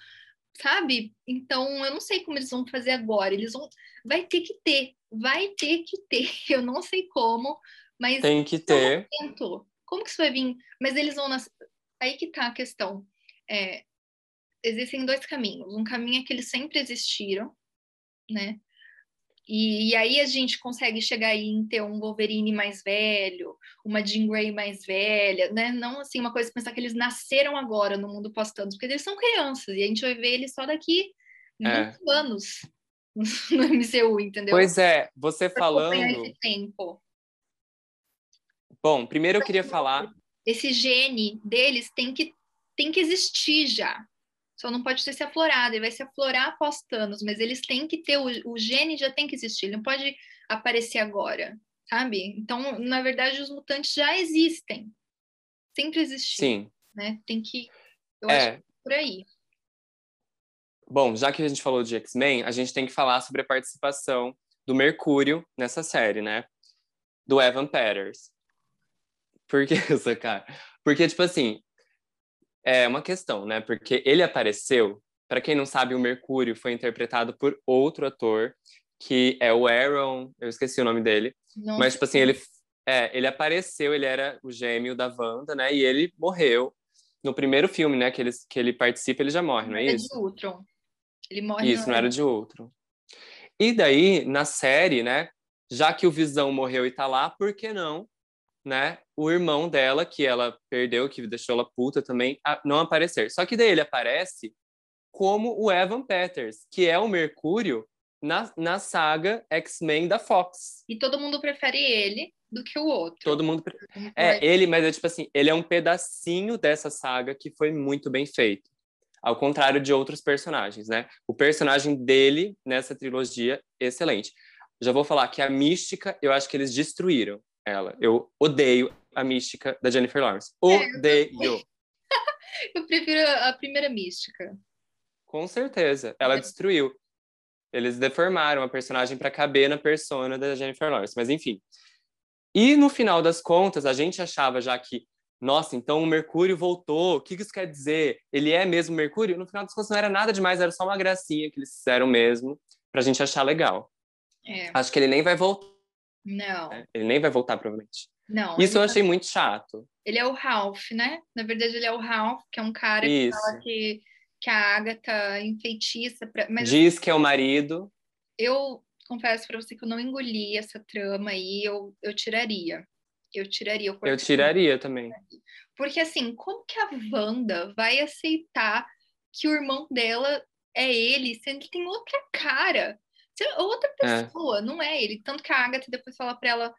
sabe? Então, eu não sei como eles vão fazer agora. Eles vão. Vai ter que ter, vai ter que ter. Eu não sei como, mas. Tem que ter. Como que isso vai vir? Mas eles vão. Nas... Aí que tá a questão. É, existem dois caminhos. Um caminho é que eles sempre existiram, né? E, e, aí a gente consegue chegar aí em ter um Wolverine mais velho, uma Jean Grey mais velha, né? Não assim uma coisa pensar que eles nasceram agora no mundo pós-Thanos, porque eles são crianças e a gente vai ver eles só daqui 20 é. anos no MCU, entendeu? Pois é, você pra falando. Esse tempo. Bom, primeiro eu queria falar Esse gene deles tem que, tem que existir já. Só não pode ter se aflorado, ele vai se aflorar após Thanos, mas eles têm que ter, o, o gene já tem que existir, ele não pode aparecer agora, sabe? Então, na verdade, os mutantes já existem. Sempre existiram. Sim. Né? Tem que. Eu é. acho que é por aí. Bom, já que a gente falou de X-Men, a gente tem que falar sobre a participação do Mercúrio nessa série, né? Do Evan Peters. Por que isso, cara? Porque, tipo assim, é uma questão, né? Porque ele apareceu, para quem não sabe, o Mercúrio foi interpretado por outro ator, que é o Aaron, eu esqueci o nome dele, Nossa. mas, tipo assim, ele, é, ele apareceu, ele era o gêmeo da Wanda, né? E ele morreu no primeiro filme, né? Que ele, que ele participa, ele já morre, não é, é isso? de Ultron. Ele morre Isso, não era de Ultron. E daí, na série, né? Já que o Visão morreu e tá lá, por que não, né? O irmão dela, que ela perdeu, que deixou ela puta também, não aparecer. Só que daí ele aparece como o Evan Peters, que é o Mercúrio na, na saga X-Men da Fox. E todo mundo prefere ele do que o outro. Todo mundo. É, ele, mas é tipo assim, ele é um pedacinho dessa saga que foi muito bem feito ao contrário de outros personagens, né? O personagem dele nessa trilogia, excelente. Já vou falar que a mística, eu acho que eles destruíram ela. Eu odeio a mística da Jennifer Lawrence. É, odeio. eu prefiro a primeira mística. Com certeza. Ela destruiu. Eles deformaram a personagem para caber na persona da Jennifer Lawrence. Mas enfim. E no final das contas, a gente achava já que nossa, então o Mercúrio voltou, o que isso quer dizer? Ele é mesmo Mercúrio? No final das contas não era nada demais, era só uma gracinha que eles fizeram mesmo, pra gente achar legal. É. Acho que ele nem vai voltar. Não. Né? Ele nem vai voltar, provavelmente. Não. Isso eu achei muito chato. Ele é o Ralph, né? Na verdade, ele é o Ralph, que é um cara que isso. fala que, que a Agatha enfeitiça. Pra... Mas, Diz que é o marido. Eu confesso para você que eu não engoli essa trama aí, eu, eu tiraria. Eu tiraria o Eu tiraria também. Porque assim, como que a Wanda vai aceitar que o irmão dela é ele, sendo que tem outra cara? Outra é. pessoa, é. não é ele. Tanto que a Agatha depois fala pra ela: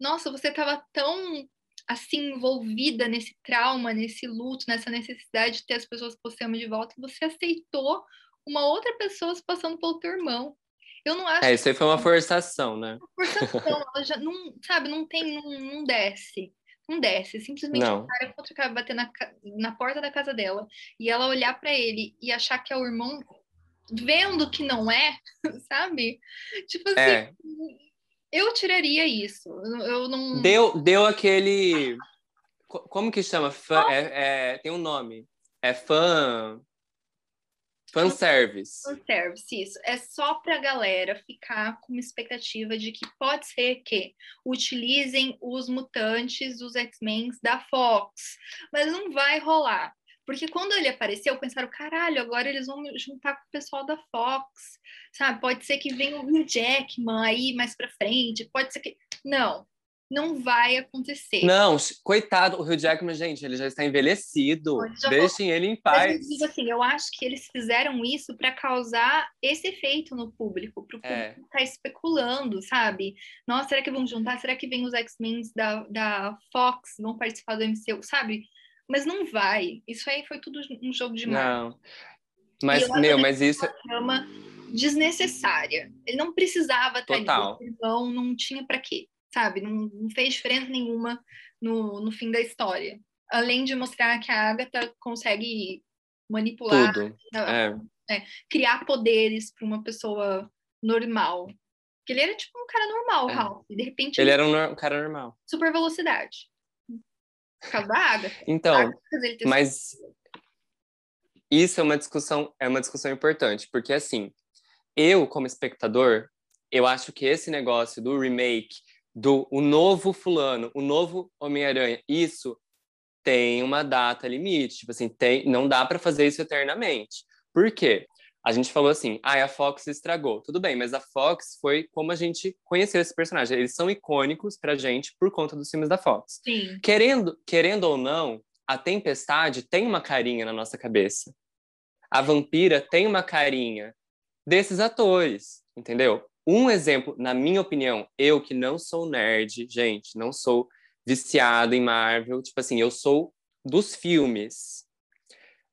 Nossa, você tava tão assim envolvida nesse trauma, nesse luto, nessa necessidade de ter as pessoas que você ama de volta, e você aceitou uma outra pessoa se passando pelo teu irmão. Eu não acho. É, isso aí foi uma forçação, né? Uma forçação, ela já não, sabe, não tem, não, não desce. Não desce. Simplesmente não. o cara contra o cara bater na, na porta da casa dela e ela olhar para ele e achar que é o irmão, vendo que não é, sabe? Tipo assim, é. eu tiraria isso. Eu não. Deu, deu aquele. Como que chama? Fã, é, é, tem um nome. É fã. Fanservice. Fanservice, isso. É só pra galera ficar com uma expectativa de que pode ser que utilizem os mutantes dos X-Men da Fox. Mas não vai rolar. Porque quando ele apareceu, pensaram, caralho, agora eles vão juntar com o pessoal da Fox, sabe? Pode ser que venha o Jackman aí mais pra frente, pode ser que... Não, não vai acontecer. Não, coitado, o Hugh Jackman, gente, ele já está envelhecido. Deixem ele em paz. Mas eu digo assim, eu acho que eles fizeram isso para causar esse efeito no público, para o público é. ficar especulando, sabe? Nossa, será que vão juntar? Será que vem os X-Men da, da Fox, vão participar do MCU, sabe? Mas não vai. Isso aí foi tudo um jogo de marketing. Não. Mas, meu, mas isso... É uma desnecessária. Ele não precisava estar Total. ali. Não, não tinha para quê sabe? Não, não fez diferença nenhuma no, no fim da história. Além de mostrar que a Agatha consegue manipular, Tudo. É. É, criar poderes para uma pessoa normal. Porque ele era tipo um cara normal, é. Ralph. De repente. Ele, ele era um, um, cara normal. Super velocidade. Por causa da Agatha. Então, mas isso é uma discussão, é uma discussão importante, porque assim, eu como espectador, eu acho que esse negócio do remake do o novo fulano, o novo Homem-Aranha, isso tem uma data limite, tipo assim, tem, não dá para fazer isso eternamente. Por quê? A gente falou assim, ah, a Fox estragou. Tudo bem, mas a Fox foi como a gente conheceu esse personagem. Eles são icônicos pra gente por conta dos filmes da Fox. Sim. Querendo, querendo ou não, a Tempestade tem uma carinha na nossa cabeça. A Vampira tem uma carinha desses atores, entendeu? Um exemplo, na minha opinião, eu que não sou nerd, gente, não sou viciado em Marvel. Tipo assim, eu sou dos filmes.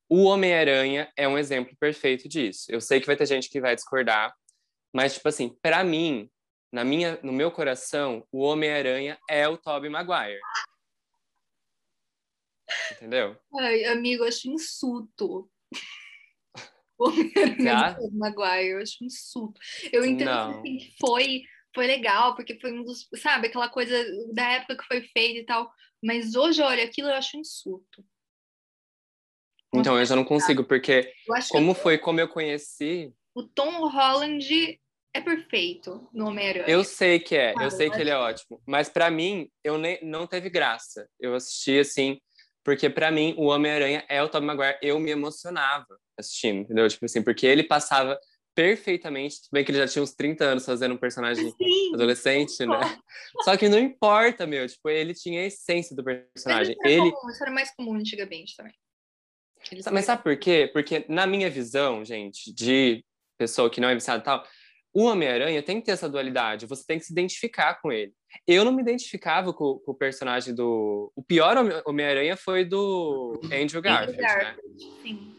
O Homem-Aranha é um exemplo perfeito disso. Eu sei que vai ter gente que vai discordar, mas tipo assim, para mim, na minha, no meu coração, o Homem-Aranha é o Tobey Maguire. Entendeu? Ai, amigo, eu acho insulto. O Homem-Aranha do Maguire, eu acho insulto. Eu entendo assim, que foi, foi legal, porque foi um dos, sabe, aquela coisa da época que foi feita e tal. Mas hoje, olha, aquilo eu acho insulto. Então, eu já não consigo, porque como foi, como eu conheci. O Tom Holland é perfeito no Homem-Aranha. Eu sei que é, eu sei que ele é ótimo. Mas para mim, eu nem, não teve graça. Eu assisti assim, porque para mim, o Homem-Aranha é o Tobey Maguire. Eu me emocionava assistindo, entendeu? Tipo assim, porque ele passava perfeitamente. Tudo bem que ele já tinha uns 30 anos fazendo um personagem Sim. adolescente, né? Só que não importa, meu. Tipo, ele tinha a essência do personagem. Mas isso ele... Comum, isso era mais comum antigamente também. Eles Mas sabe por quê? Porque na minha visão, gente, de pessoa que não é viciada e tal, o Homem-Aranha tem que ter essa dualidade, você tem que se identificar com ele. Eu não me identificava com, com o personagem do. O pior Homem-Aranha foi do Andrew Garfield. Andrew Garfield né? sim.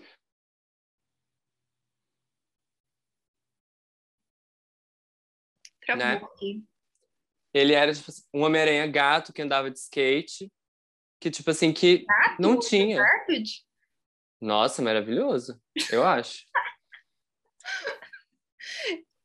Né? Ele era tipo, um Homem-Aranha gato que andava de skate, que tipo assim, que gato? não tinha. Garfield? Nossa, maravilhoso, eu acho.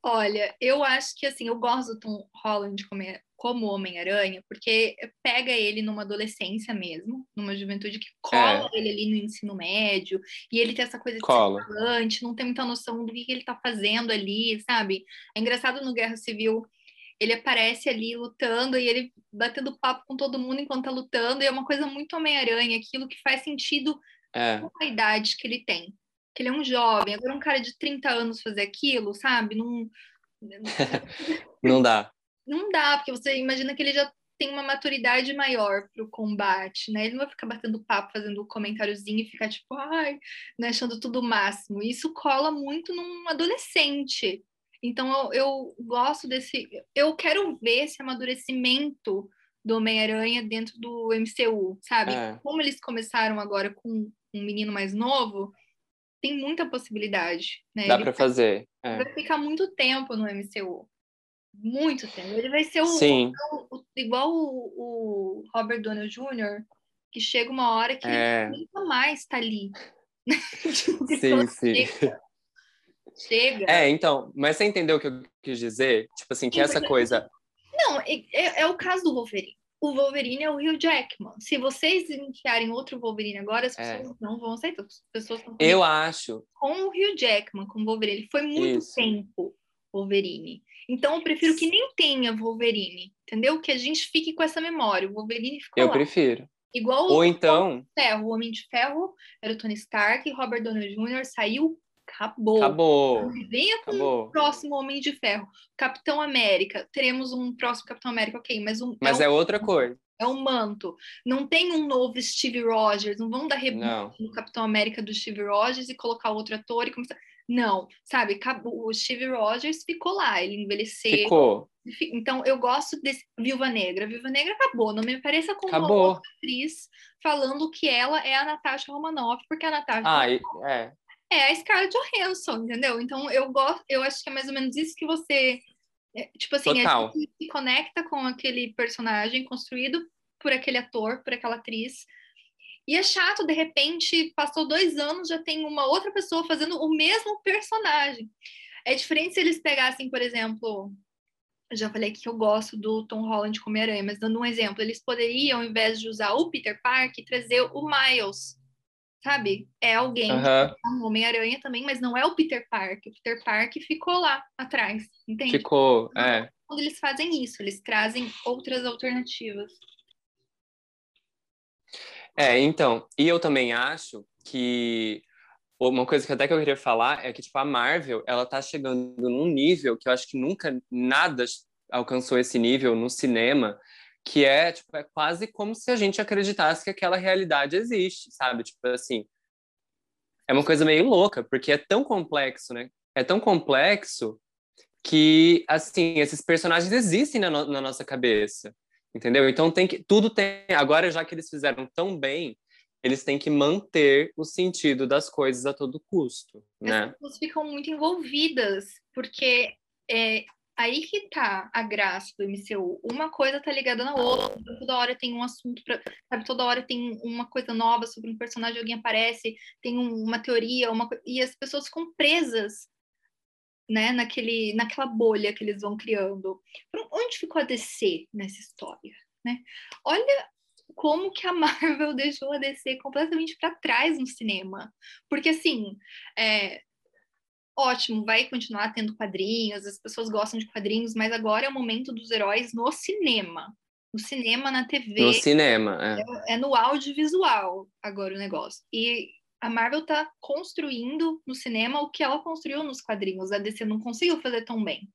Olha, eu acho que assim, eu gosto do Tom Holland como, como Homem-Aranha, porque pega ele numa adolescência mesmo, numa juventude que cola é. ele ali no ensino médio, e ele tem essa coisa de cola. ser falante, não tem muita noção do que, que ele tá fazendo ali, sabe? É engraçado no Guerra Civil, ele aparece ali lutando e ele batendo papo com todo mundo enquanto tá lutando, e é uma coisa muito Homem-Aranha, aquilo que faz sentido é. com a idade que ele tem. Que ele é um jovem, agora um cara de 30 anos fazer aquilo, sabe? Não, não dá. Não dá, porque você imagina que ele já tem uma maturidade maior para o combate, né? Ele não vai ficar batendo papo, fazendo um comentáriozinho e ficar tipo, ai, né, achando tudo o máximo. Isso cola muito num adolescente. Então eu, eu gosto desse. Eu quero ver esse amadurecimento do Homem-Aranha dentro do MCU, sabe? É. Como eles começaram agora com um menino mais novo, tem muita possibilidade. Né? Dá para fazer. É. Vai ficar muito tempo no MCU. Muito tempo. Ele vai ser o, o, o igual o, o, Robert Downey Jr., que chega uma hora que é. ele nunca mais está ali. sim, sim. Chega. chega. É, então, mas você entendeu o que eu quis dizer? Tipo assim, que sim, essa porque... coisa. Não, é, é, é o caso do Wolverine o Wolverine é o Hugh Jackman. Se vocês enfiarem outro Wolverine agora, as é. pessoas é. não vão aceitar. As pessoas estão Eu acho. Com o Hugh Jackman, com o Wolverine. Ele foi muito Isso. tempo Wolverine. Então eu prefiro que nem tenha Wolverine, entendeu? Que a gente fique com essa memória. O Wolverine ficou Eu lá. prefiro. Igual Ou o então... Ferro, o Homem de Ferro era o Tony Stark, Robert Downey Jr. saiu Acabou. Acabou. Venha com Acabou. o próximo Homem de Ferro. Capitão América. Teremos um próximo Capitão América, ok, mas um. Mas é, um, é outra coisa. É um manto. Não tem um novo Steve Rogers. Não vão dar reboot no Capitão América do Steve Rogers e colocar outro ator e começar. Não, sabe? O Steve Rogers ficou lá, ele envelheceu. Ficou. Então, eu gosto desse Viúva Negra. Viúva Negra acabou. Não me pareça como acabou. uma outra atriz falando que ela é a Natasha Romanoff, porque a Natasha. Ah, é é a Scarlett Johansson, entendeu? Então eu gosto, eu acho que é mais ou menos isso que você, é, tipo assim, Total. a gente se conecta com aquele personagem construído por aquele ator, por aquela atriz. E é chato, de repente, passou dois anos, já tem uma outra pessoa fazendo o mesmo personagem. É diferente se eles pegassem, por exemplo, eu já falei que eu gosto do Tom Holland como Aranha, mas dando um exemplo, eles poderiam, ao invés de usar o Peter Parker, trazer o Miles sabe? É alguém, uhum. um Homem-Aranha também, mas não é o Peter Parker. O Peter Parker ficou lá atrás, entende? Ficou, então, é. Quando eles fazem isso, eles trazem outras alternativas. É, então, e eu também acho que uma coisa que até que eu queria falar é que, tipo, a Marvel, ela tá chegando num nível que eu acho que nunca nada alcançou esse nível no cinema, que é, tipo, é quase como se a gente acreditasse que aquela realidade existe, sabe? Tipo assim, é uma coisa meio louca, porque é tão complexo, né? É tão complexo que, assim, esses personagens existem na, no, na nossa cabeça. Entendeu? Então tem que tudo tem agora já que eles fizeram tão bem, eles têm que manter o sentido das coisas a todo custo, né? As pessoas ficam muito envolvidas, porque é aí que tá a graça do MCU. Uma coisa tá ligada na outra, toda hora tem um assunto, pra, sabe? Toda hora tem uma coisa nova sobre um personagem, alguém aparece, tem um, uma teoria, uma e as pessoas ficam presas né, naquele, naquela bolha que eles vão criando. Onde ficou a DC nessa história? Né? Olha como que a Marvel deixou a DC completamente para trás no cinema. Porque, assim, é, ótimo, vai continuar tendo quadrinhos, as pessoas gostam de quadrinhos, mas agora é o momento dos heróis no cinema. No cinema, na TV. No cinema, é. É, é no audiovisual agora o negócio. E a Marvel tá construindo no cinema o que ela construiu nos quadrinhos. A DC não conseguiu fazer tão bem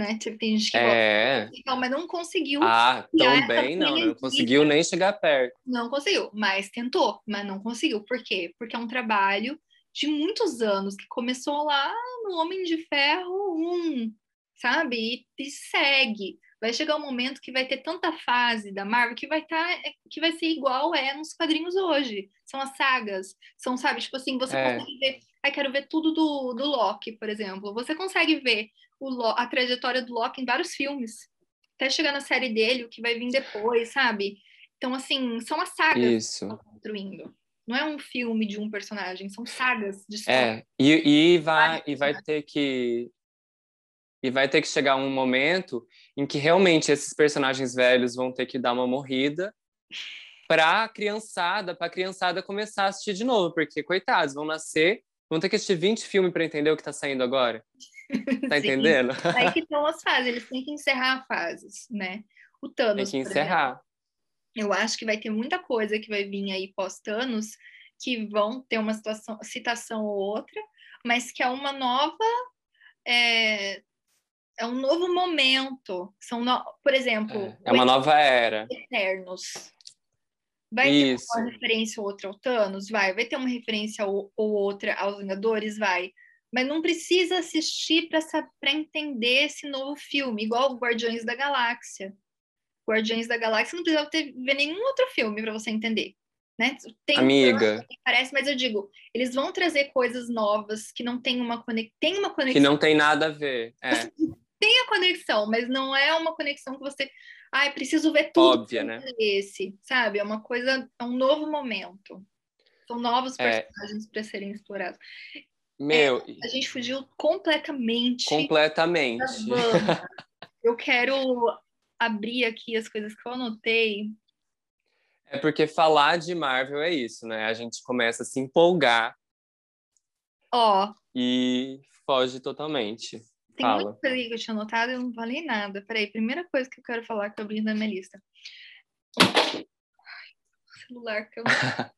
né? Tipo, tem gente que é... gosta, mas não conseguiu. Ah, tão bem não, não conseguiu nem chegar perto. Não conseguiu, mas tentou, mas não conseguiu. Por quê? Porque é um trabalho de muitos anos, que começou lá no Homem de Ferro 1, sabe? E, e segue. Vai chegar um momento que vai ter tanta fase da Marvel que vai estar tá, que vai ser igual é nos quadrinhos hoje. São as sagas, são, sabe, tipo assim, você é. consegue ver, ai, quero ver tudo do, do Loki, por exemplo. Você consegue ver o, a trajetória do Loki em vários filmes. Até chegar na série dele, o que vai vir depois, sabe? Então, assim, são as sagas Isso. que estão construindo. Não é um filme de um personagem, são sagas de história. É, e, e, vai, e vai ter que. E vai ter que chegar um momento em que realmente esses personagens velhos vão ter que dar uma morrida para a criançada, para a criançada começar a assistir de novo, porque coitados, vão nascer, vão ter que assistir 20 filmes para entender o que está saindo agora. Tá entendendo? Aí que estão as fases, eles têm que encerrar fases, né? O Thanos. Tem que encerrar. Eu acho que vai ter muita coisa que vai vir aí pós-Thanos que vão ter uma situação, citação ou outra, mas que é uma nova. É, é um novo momento. São no... Por exemplo. É, é uma nova era. Eternos. Vai Isso. ter uma referência ou outra ao Thanos? Vai. Vai ter uma referência ou, ou outra aos Vingadores? Vai mas não precisa assistir para entender esse novo filme, igual Guardiões da Galáxia. Guardiões da Galáxia não precisa ter, ver nenhum outro filme para você entender. Né? Tem Amiga. parece, mas eu digo, eles vão trazer coisas novas que não tem uma, conex... tem uma conexão. Que não tem nada a ver. É. tem a conexão, mas não é uma conexão que você. Ai, preciso ver tudo. Óbvia, né? Esse, sabe? É uma coisa, é um novo momento. São novos é. personagens é. para serem explorados. Meu. É, a gente fugiu completamente. Completamente. eu quero abrir aqui as coisas que eu anotei. É porque falar de Marvel é isso, né? A gente começa a se empolgar. Ó. Oh. E foge totalmente. Tem Fala. muita coisa que eu tinha anotado e eu não falei nada. Peraí, primeira coisa que eu quero falar que eu abri na minha lista. Ai, celular que eu.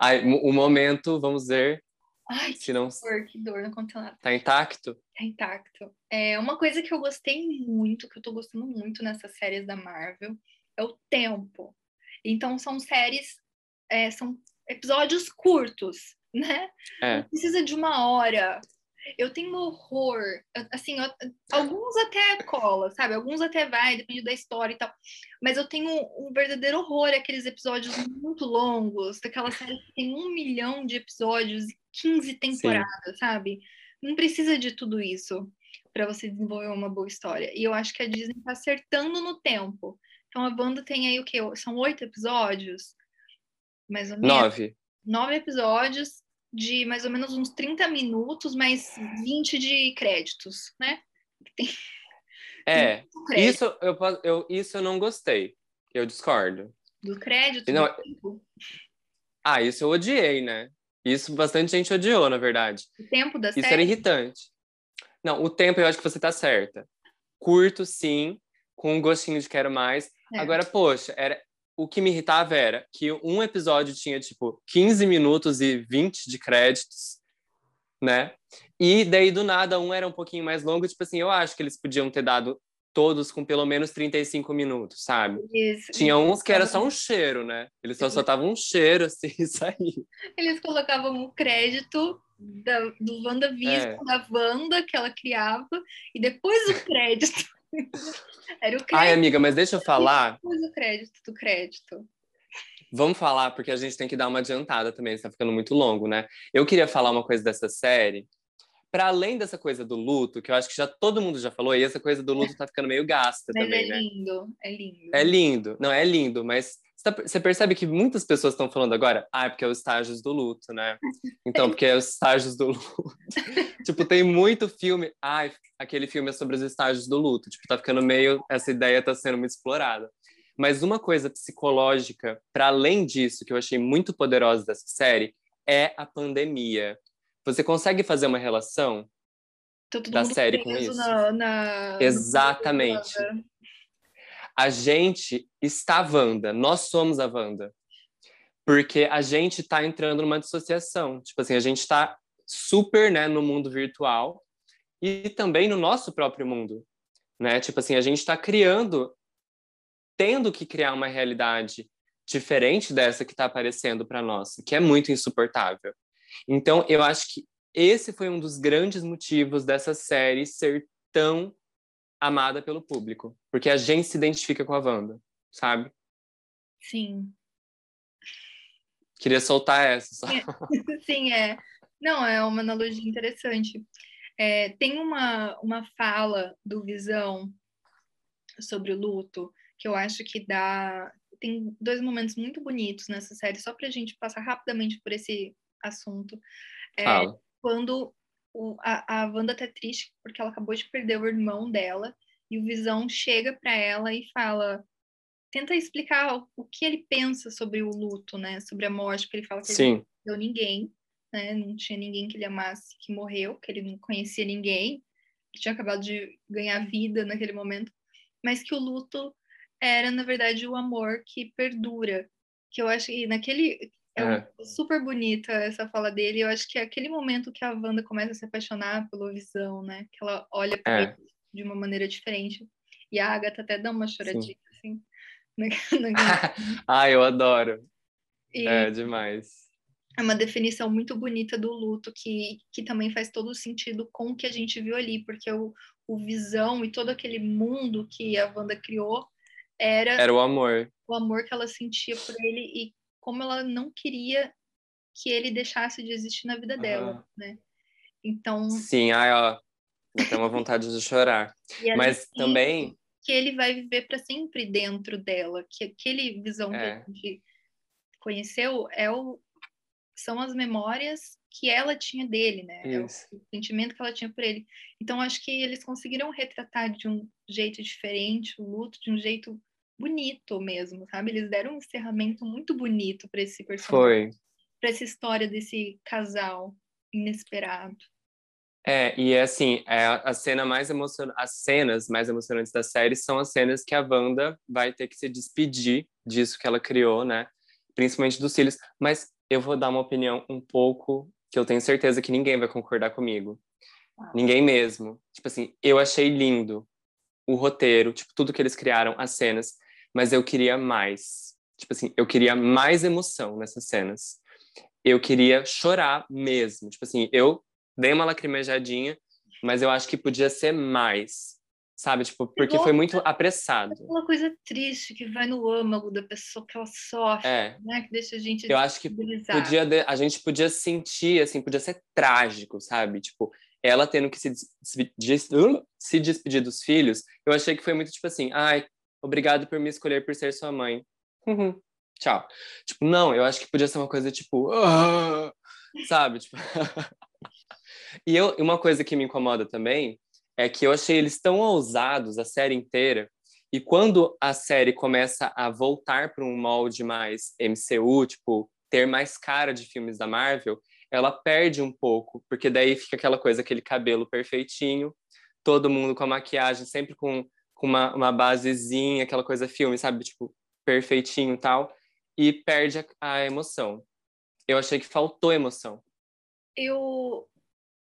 Ai, o momento, vamos ver, Ai, que não... dor, que dor, não aconteceu nada. Tá intacto? Tá intacto. É, uma coisa que eu gostei muito, que eu tô gostando muito nessas séries da Marvel, é o tempo. Então, são séries, é, são episódios curtos, né? É. Não precisa de uma hora. Eu tenho horror, assim, eu, alguns até cola, sabe? Alguns até vai, depende da história e tal. Mas eu tenho um verdadeiro horror aqueles episódios muito longos, daquela série que tem um milhão de episódios 15 temporadas, Sim. sabe? Não precisa de tudo isso para você desenvolver uma boa história. E eu acho que a Disney está acertando no tempo. Então a banda tem aí o quê? São oito episódios? Mais ou menos? Nove. Nove episódios de mais ou menos uns 30 minutos, mais 20 de créditos, né? Tem... É, isso eu, eu, isso eu não gostei. Eu discordo. Do crédito? Não, do ah, isso eu odiei, né? Isso bastante gente odiou, na verdade. O tempo da Isso série? era irritante. Não, o tempo eu acho que você tá certa. Curto, sim, com um gostinho de quero mais. É. Agora, poxa, era o que me irritava era que um episódio tinha, tipo, 15 minutos e 20 de créditos, né? E daí, do nada, um era um pouquinho mais longo. Tipo assim, eu acho que eles podiam ter dado todos com pelo menos 35 minutos, sabe? Isso. Tinha uns que era só um cheiro, né? Eles só soltavam um cheiro, assim, isso aí. Eles colocavam o crédito da, do WandaVision, é. da Wanda que ela criava, e depois o crédito. Era o crédito. Ai, amiga, mas deixa eu falar. o crédito do crédito. Vamos falar, porque a gente tem que dar uma adiantada também, está ficando muito longo, né? Eu queria falar uma coisa dessa série. Para além dessa coisa do luto, que eu acho que já todo mundo já falou, e essa coisa do luto tá ficando meio gasta mas também, é né? lindo, é lindo. É lindo. Não, é lindo, mas você percebe que muitas pessoas estão falando agora, ah, é porque é os estágios do luto, né? Então, porque é os estágios do luto. tipo, tem muito filme. Ai, aquele filme é sobre os estágios do luto. Tipo, tá ficando meio. Essa ideia tá sendo muito explorada. Mas uma coisa psicológica, para além disso, que eu achei muito poderosa dessa série, é a pandemia. Você consegue fazer uma relação Todo da série com isso? Na, na- Exatamente. no- A gente está a Wanda, nós somos a Wanda. Porque a gente está entrando numa dissociação. Tipo assim, a gente está super né, no mundo virtual e também no nosso próprio mundo. Né? Tipo assim, a gente está criando, tendo que criar uma realidade diferente dessa que está aparecendo para nós, que é muito insuportável. Então, eu acho que esse foi um dos grandes motivos dessa série ser tão amada pelo público, porque a gente se identifica com a Wanda, sabe? Sim. Queria soltar essa. Só. Sim, é. Não, é uma analogia interessante. É, tem uma, uma fala do Visão sobre o luto que eu acho que dá. Tem dois momentos muito bonitos nessa série, só para a gente passar rapidamente por esse assunto. É, quando o, a, a Wanda tá triste porque ela acabou de perder o irmão dela e o Visão chega para ela e fala tenta explicar o, o que ele pensa sobre o luto, né? Sobre a morte, porque ele fala que ele não Sim, deu ninguém, né? Não tinha ninguém que ele amasse que morreu, que ele não conhecia ninguém, que tinha acabado de ganhar vida naquele momento, mas que o luto era, na verdade, o amor que perdura. Que eu acho que naquele. É, super bonita essa fala dele. Eu acho que é aquele momento que a Wanda começa a se apaixonar pela visão, né? Que ela olha para É. ele de uma maneira diferente. E a Agatha até dá uma choradinha, assim. na- na- ah, eu adoro. e, É demais. é uma definição muito bonita do luto que, que também faz todo sentido com o que a gente viu ali, porque o, o visão e todo aquele mundo que a Wanda criou era Era o amor. o amor que ela sentia por ele e como ela não queria que ele deixasse de existir na vida dela, Aham. né? Então, Sim, ai, ó. Tenho uma vontade de chorar. e Mas também. que ele vai viver para sempre dentro dela, que aquele visão que É. a gente conheceu é o são as memórias que ela tinha dele, né? É o sentimento que ela tinha por ele. Então acho que eles conseguiram retratar de um jeito diferente o luto, de um jeito bonito mesmo, sabe? Eles deram um encerramento muito bonito para esse personagem, Foi. para essa história desse casal inesperado. É, e é assim, é a cena mais emocion... as cenas mais emocionantes da série são as cenas que a Wanda vai ter que se despedir disso que ela criou, né? Principalmente dos filhos. Mas eu vou dar uma opinião um pouco que eu tenho certeza que ninguém vai concordar comigo. Ah. Ninguém mesmo. Tipo assim, eu achei lindo o roteiro, tipo, tudo que eles criaram, as cenas, mas eu queria mais. Tipo assim, eu queria mais emoção nessas cenas. Eu queria chorar mesmo. Tipo assim, eu dei uma lacrimejadinha, mas eu acho que podia ser mais. Sabe? Tipo, porque foi muito apressado. Aquela coisa triste que vai no âmago da pessoa que ela sofre, É, né? Que deixa a gente eu acho que podia a gente podia sentir assim podia ser trágico sabe tipo ela tendo que se, des- se uh, se despedir dos filhos eu achei que foi muito tipo assim ai obrigado por me escolher por ser sua mãe. Uhum, tchau. Tipo não eu acho que podia ser uma coisa tipo "Ah", sabe? Tipo e eu uma coisa que me incomoda também é que eu achei eles tão ousados a série inteira e quando a série começa a voltar para um molde mais MCU, tipo, ter mais cara de filmes da Marvel, ela perde um pouco, porque daí fica aquela coisa, aquele cabelo perfeitinho, todo mundo com a maquiagem sempre com, com uma, uma basezinha, aquela coisa filme, sabe? Tipo, perfeitinho e tal, e perde a, a emoção. Eu achei que faltou emoção. Eu.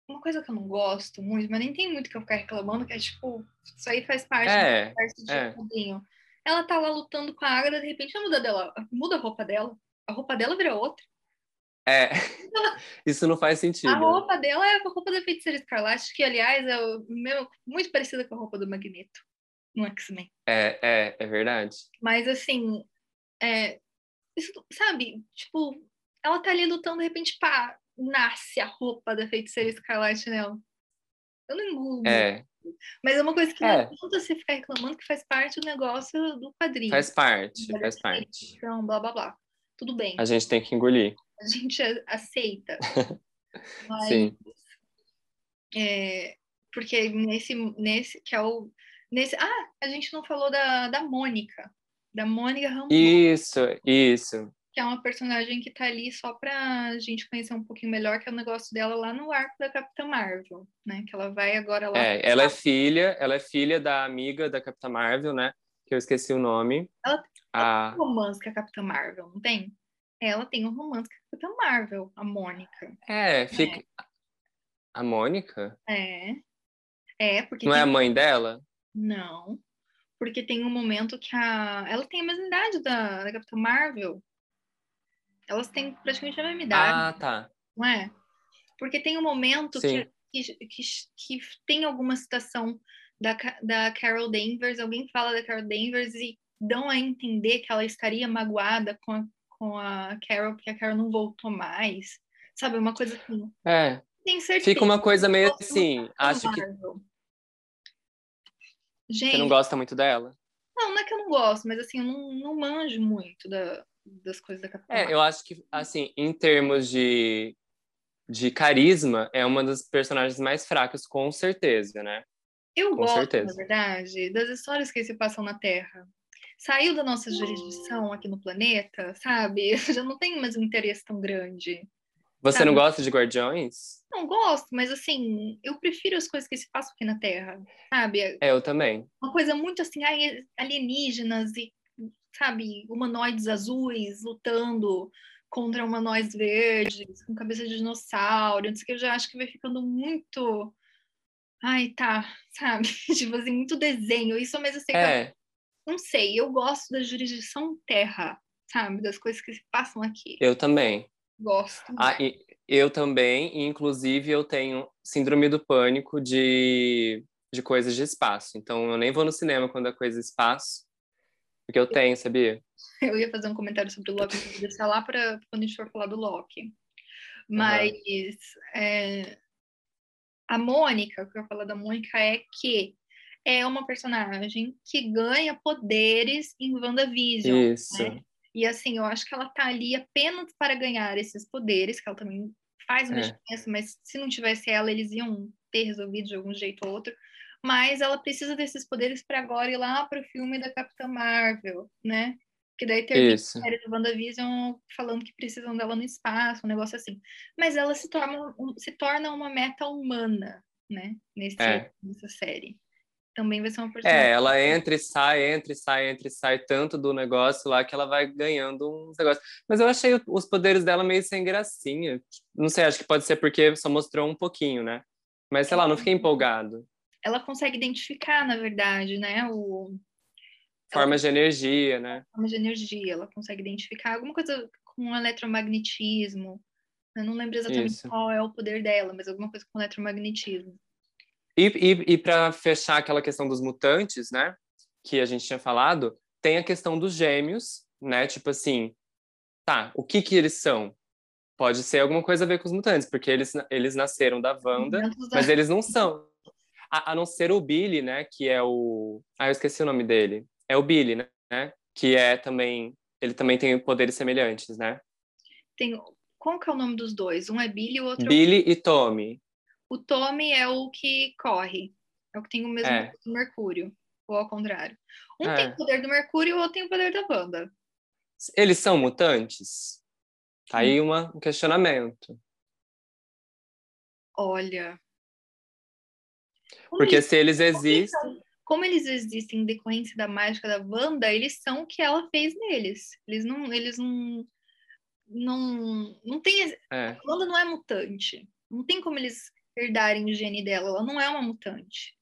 Uma coisa que eu não gosto muito, mas nem tem muito que eu ficar reclamando, que é tipo, isso aí faz parte É, do universo de é. Ela tá lá lutando com a Agatha, de repente a muda dela, muda a roupa dela. A roupa dela vira outra. É, isso não faz sentido. A roupa dela é a roupa da feiticeira escarlate, que aliás é meu, muito parecida com a roupa do Magneto. No X-Men. É, é, é verdade. Mas assim, é, isso, sabe, tipo, ela tá ali lutando, de repente, pá, nasce a roupa da feiticeira Escarlate nela. Eu não engulo. É. Mas é uma coisa que É. não adianta você ficar reclamando que faz parte do negócio do quadrinho. Faz parte, Olha, faz parte. Então, blá blá blá. Tudo bem, A gente tem que engolir. a gente aceita. Mas, Sim. é, porque nesse, nesse, que é o. Nesse, ah, a gente não falou da, da Mônica. Da Mônica Rambeau, Isso, isso. que é uma personagem que tá ali só pra gente conhecer um pouquinho melhor, que é o negócio dela lá no arco da Capitã Marvel, né? Que ela vai agora lá. É, ela é filha, ela é filha da amiga da Capitã Marvel, né? Que eu esqueci o nome. Ela- A... um romance com a Capitã Marvel, não tem? Ela tem um romance com a Capitã Marvel, a Mônica. É, fica. A Mônica? É. É, porque Não é tem- a mãe dela? Não. Porque tem um momento que a. Ela tem a mesma idade da, da Capitã Marvel. Elas têm praticamente a mesma idade, Ah, tá. não é? Porque tem um momento que, que, que, que tem alguma citação da, da Carol Danvers, alguém fala da Carol Danvers e dão a entender que ela estaria magoada com a, com a Carol, porque a Carol não voltou mais. Sabe, uma coisa assim. É, Tem certeza. fica uma coisa meio assim. Acho que Marvel. Você Gente, não gosta muito dela. Não, não é que eu não gosto, mas assim, eu não, não manjo muito da, das coisas da Capitã É, eu acho que, assim, em termos de, de carisma, é uma das personagens mais fracas, com certeza, né? Eu com gosto, certeza. na verdade, das histórias que se passam na Terra. Saiu da nossa jurisdição aqui no planeta, sabe? Eu já não tenho mais um interesse tão grande. Você Tá. não gosta de Guardiões? Não gosto, mas assim, eu prefiro as coisas que se passam aqui na Terra, sabe? É, eu também. Uma coisa muito assim, alienígenas e, sabe, humanoides azuis lutando contra humanoides verdes, com cabeça de dinossauro, não sei o que, eu já acho que vai ficando muito. Ai, tá, sabe? tipo assim, muito desenho. Isso, mas assim, É, não sei, eu gosto da jurisdição terra, sabe? Das coisas que se passam aqui. eu também. Gosto. Ah, eu também, e inclusive eu tenho síndrome do pânico de, de coisas de espaço. Então eu nem vou no cinema quando é coisa de espaço, porque eu tenho, sabia? Eu ia fazer um comentário sobre o Loki, vou deixar lá para quando a gente for falar do Loki. Mas é, a Mônica, o que eu ia falar da Mônica é que é uma personagem que ganha poderes em WandaVision. Isso. né? E assim, eu acho que ela tá ali apenas para ganhar esses poderes, que ela também faz uma É. diferença, mas se não tivesse ela, eles iam ter resolvido de algum jeito ou outro. Mas ela precisa desses poderes para agora ir lá para o filme da Capitã Marvel, né? Que daí termina Isso. a série do WandaVision falando que precisam dela no espaço, um negócio assim. Mas ela se torna, se torna uma meta humana, né? Nesse, É. Nessa série. Também vai ser uma personagem. É, ela entra e sai, entra e sai, entra e sai tanto do negócio lá que ela vai ganhando uns negócios. Mas eu achei os poderes dela meio sem gracinha. Não sei, acho que pode ser porque só mostrou um pouquinho, né? Mas sei lá, não fiquei empolgado. ela consegue identificar, na verdade, né, o Formas de energia, né? forma de energia, ela consegue identificar alguma coisa com eletromagnetismo. Eu não lembro exatamente Isso. qual é o poder dela, mas alguma coisa com eletromagnetismo. E, e, e para fechar aquela questão dos mutantes, né? Que a gente tinha falado, tem a questão dos gêmeos, né? Tipo assim, tá, o que que eles são? Pode ser alguma coisa a ver com os mutantes, porque eles, eles nasceram da Wanda, mas eles não são. A, a não ser o Billy, né? Que é o. Ah, eu esqueci o nome dele. É o Billy, né? Que é também. Ele também tem poderes semelhantes, né? Tem... Qual que é o nome dos dois? Um é Billy e o outro é Billy e Tommy. O Tommy é o que corre. É o que tem o mesmo É. poder do Mercúrio. Ou ao contrário. Um É. tem o poder do Mercúrio e o outro tem o poder da Wanda. Eles são mutantes? Tá aí uma, um questionamento. Olha. Como Porque eles- se eles existem. como eles existem em decorrência da mágica da Wanda, eles são o que ela fez neles. Eles não, eles não, não, não tem, É. a Wanda não é mutante. Não tem como eles herdarem o gene dela. Ela não é uma mutante.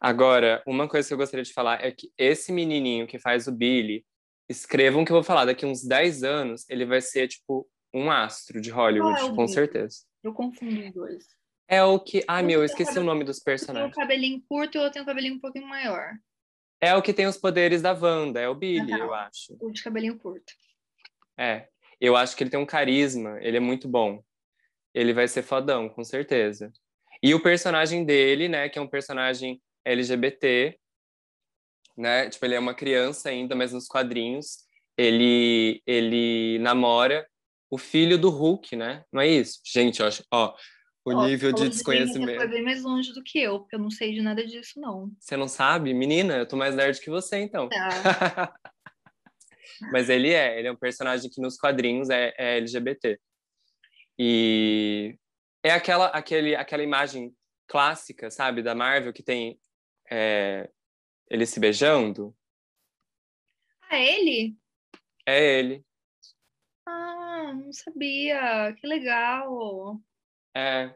Agora, uma coisa que eu gostaria de falar é que esse menininho que faz o Billy, escrevam que eu vou falar, daqui uns 10 anos, ele vai ser, tipo, um astro de Hollywood, é o com certeza. Eu confundo os dois. É o que. Ai, Um meu, eu o esqueci o cabelo- nome dos Um tem o personagens. cabelinho curto e o outro tem o cabelinho um pouquinho maior. É o que tem os poderes da Wanda, é o Billy, Ah, tá. eu acho. O de cabelinho curto. É, eu acho que ele tem um carisma, ele é muito bom. Ele vai ser fodão, com certeza. E o personagem dele, né, que é um personagem LGBT, né, tipo, ele é uma criança ainda, mas nos quadrinhos, ele, ele namora o filho do Hulk, né? Não é isso? Gente, acho, ó, o Ó, nível de falou Você foi desconhecimento. bem mais longe do que eu, porque eu não sei de nada disso, não. Você não sabe? Menina, eu tô mais nerd que você, então. Tá. Mas ele é, ele é um personagem que nos quadrinhos é, é LGBT. E é aquela, aquele, aquela imagem clássica, sabe, da Marvel que tem é, ele se beijando. Ah, ele? É ele. Ah, não sabia. Que legal. É.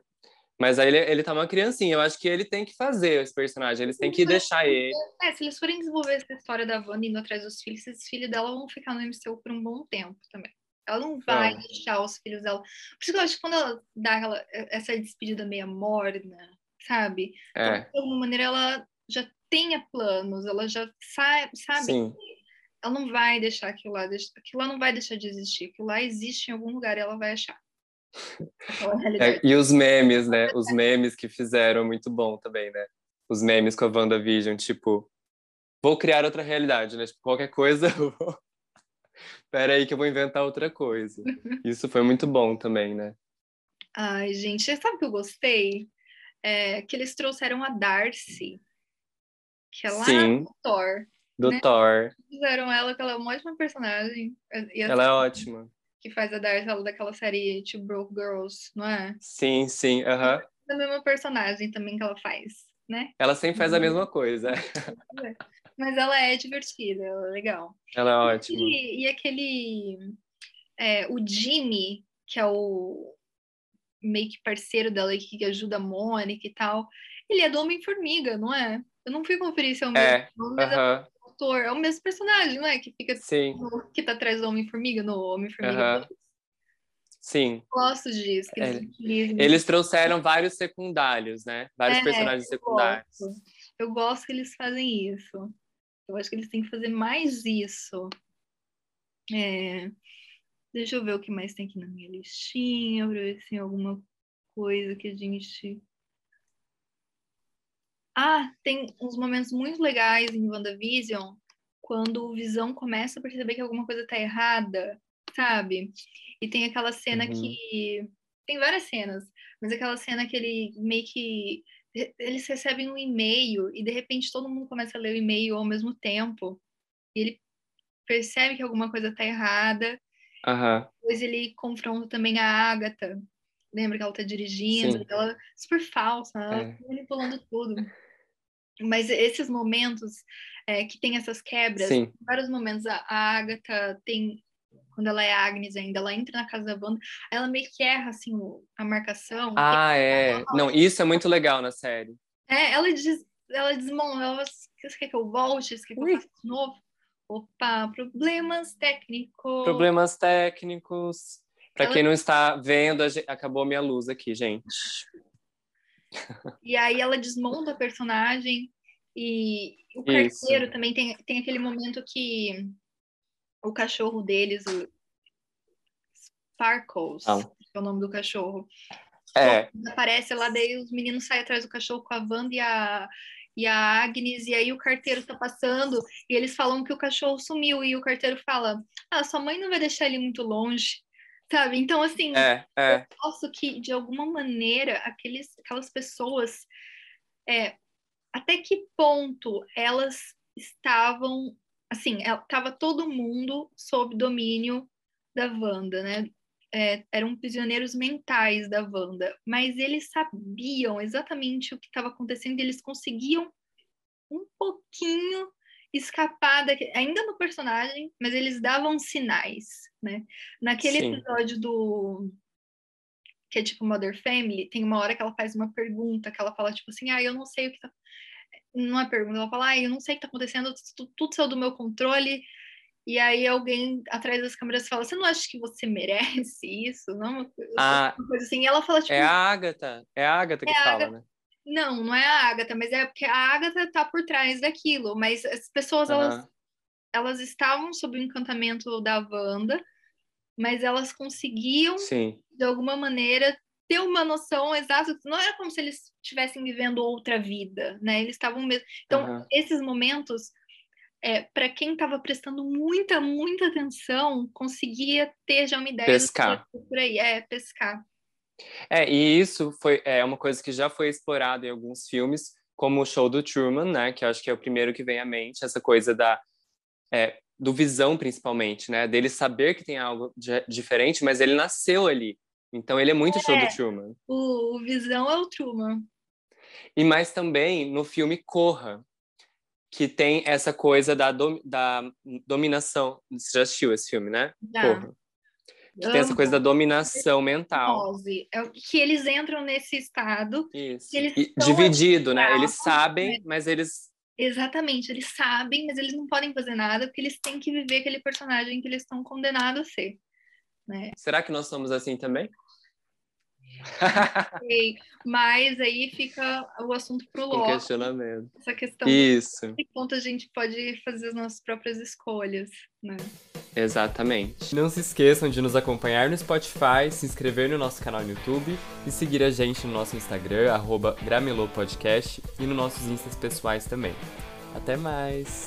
Mas aí ele, ele tá uma criancinha. Eu acho que ele tem que fazer esse personagem. Eles têm que deixar ele. É, se eles forem desenvolver essa história da Wanda indo atrás dos filhos, esses filhos dela vão ficar no MCU por um bom tempo também. Ela não vai Vão. deixar os filhos dela. Por isso que eu acho que quando ela dá aquela, essa despedida meia morna, sabe? Então, É, de alguma maneira ela já tenha planos, ela já sabe, sabe? sim. Ela não vai deixar aquilo lá, aquilo lá não vai deixar de existir. Aquilo lá existe em algum lugar e ela vai achar. É, e os memes, né? Os memes que fizeram muito bom também, né? Os memes com a WandaVision, tipo, vou criar outra realidade, né? Tipo, qualquer coisa, eu vou... Pera aí que eu vou inventar outra coisa. Isso foi muito bom também, né? Ai, gente, sabe o que eu gostei? É, que eles trouxeram a Darcy, que é lá Sim, no Thor. do né? Thor. Fizeram ela, que ela é uma ótima personagem. Ela é ótima. Que faz a Darcy, ela daquela série Two Broke Girls, não é? Sim, sim, aham. É a mesma personagem também que ela faz, né? Ela sempre faz a mesma coisa. Mas ela é divertida, ela é legal. Ela é ótima. E, e aquele. é, o Jimmy, que é o meio que parceiro dela que ajuda a Mônica e tal, ele é do Homem-Formiga, não é? Eu não fui conferir se é o mesmo, É, mas é aham, o autor, é o mesmo personagem, não é? Que fica sim, no- que tá atrás do Homem-Formiga, no Homem-Formiga. Aham. 2. sim. Gosto disso, que eles É, utilizem. Eles trouxeram vários secundários, né? Vários É, personagens eu secundários. gosto. Eu gosto que eles fazem isso. Eu acho que eles têm que fazer mais isso. É, Deixa eu ver o que mais tem aqui na minha listinha, pra ver se tem alguma coisa que a gente. Ah, tem uns momentos muito legais em WandaVision quando o Visão começa a perceber que alguma coisa tá errada, sabe? E tem aquela cena Uhum. que. Tem várias cenas, mas aquela cena que ele meio que. Eles recebem um e-mail e de repente todo mundo começa a ler o e-mail ao mesmo tempo. E ele percebe que alguma coisa tá errada. Aham, Depois ele confronta também a Agatha. Lembra que ela tá dirigindo? Sim. Ela super falsa, ela É. tá manipulando tudo. Mas esses momentos é, que tem essas quebras, sim. vários momentos, a, a Agatha tem. Quando ela é Agnes ainda, ela entra na casa da Wanda, aí ela meio que erra assim, a marcação. Ah, é. Não, isso é muito legal na série. É, ela, diz, ela desmonta, ela você quer que eu volte? Você quer que eu faça de novo? Opa, problemas técnicos. Problemas técnicos. Pra Ela- quem não está vendo, acabou minha luz aqui, gente. E aí ela desmonta a personagem e o Isso. carteiro também tem, tem aquele momento que o cachorro deles, o Sparkles, Ah. é o nome do cachorro, É, aparece lá, daí os meninos saem atrás do cachorro com a Wanda e a, e a Agnes, e aí o carteiro tá passando, e eles falam que o cachorro sumiu, e o carteiro fala, ah, sua mãe não vai deixar ele muito longe, sabe? Então, assim, é, é. gosto que, de alguma maneira, aqueles, aquelas pessoas, é, até que ponto elas estavam, assim, estava todo mundo sob domínio da Wanda, né? É, eram prisioneiros mentais da Wanda, mas eles sabiam exatamente o que estava acontecendo e eles conseguiam um pouquinho escapar, daque- ainda no personagem, mas eles davam sinais, né? Naquele Sim. episódio do que é tipo Mother Family, tem uma hora que ela faz uma pergunta, que ela fala tipo assim, ah, eu não sei o que tá... Não é pergunta, ela fala, ah, eu não sei o que tá acontecendo, tudo, tudo saiu do meu controle, e aí alguém atrás das câmeras fala, você não acha que você merece isso? Não, Ah, uma coisa assim, e ela fala tipo, é a Agatha. É a Agatha que É fala, Agatha. né? não, não é a Agatha, mas é porque a Agatha tá por trás daquilo. Mas as pessoas, uhum. elas, elas estavam sob o encantamento da Wanda, mas elas conseguiam, Sim. de alguma maneira, ter uma noção exata. Não era como se eles estivessem vivendo outra vida, né? Eles estavam mesmo. Então, uhum. esses momentos, é, para quem estava prestando muita, muita atenção, conseguia ter já uma ideia pescar. por aí. É, pescar. É, e isso foi é uma coisa que já foi explorada em alguns filmes, como o show do Truman, né? Que eu acho que é o primeiro que vem à mente, essa coisa da é, do visão principalmente, né? Dele saber que tem algo de, diferente, mas ele nasceu ali. Então ele é muito é, show do Truman. O, o Visão é o Truman. E mais também no filme Corra, que tem essa coisa da, dom, da dominação. Você já assistiu esse filme, né? Já. Corra. Que tem essa coisa da dominação mental. É que eles entram nesse estado. Isso. dividido, né? Eles sabem, né? mas eles. Exatamente, eles sabem, mas eles não podem fazer nada porque eles têm que viver aquele personagem que eles estão condenados a ser. Né? Será que nós somos assim também? Mas aí fica o assunto pro Loki. Um questionamento. Essa questão Isso. de que ponto a gente pode fazer as nossas próprias escolhas, né? Exatamente. Não se esqueçam de nos acompanhar no Spotify, se inscrever no nosso canal no YouTube e seguir a gente no nosso Instagram, arroba Gramelopodcast, e nos nossos instas pessoais também. Até mais!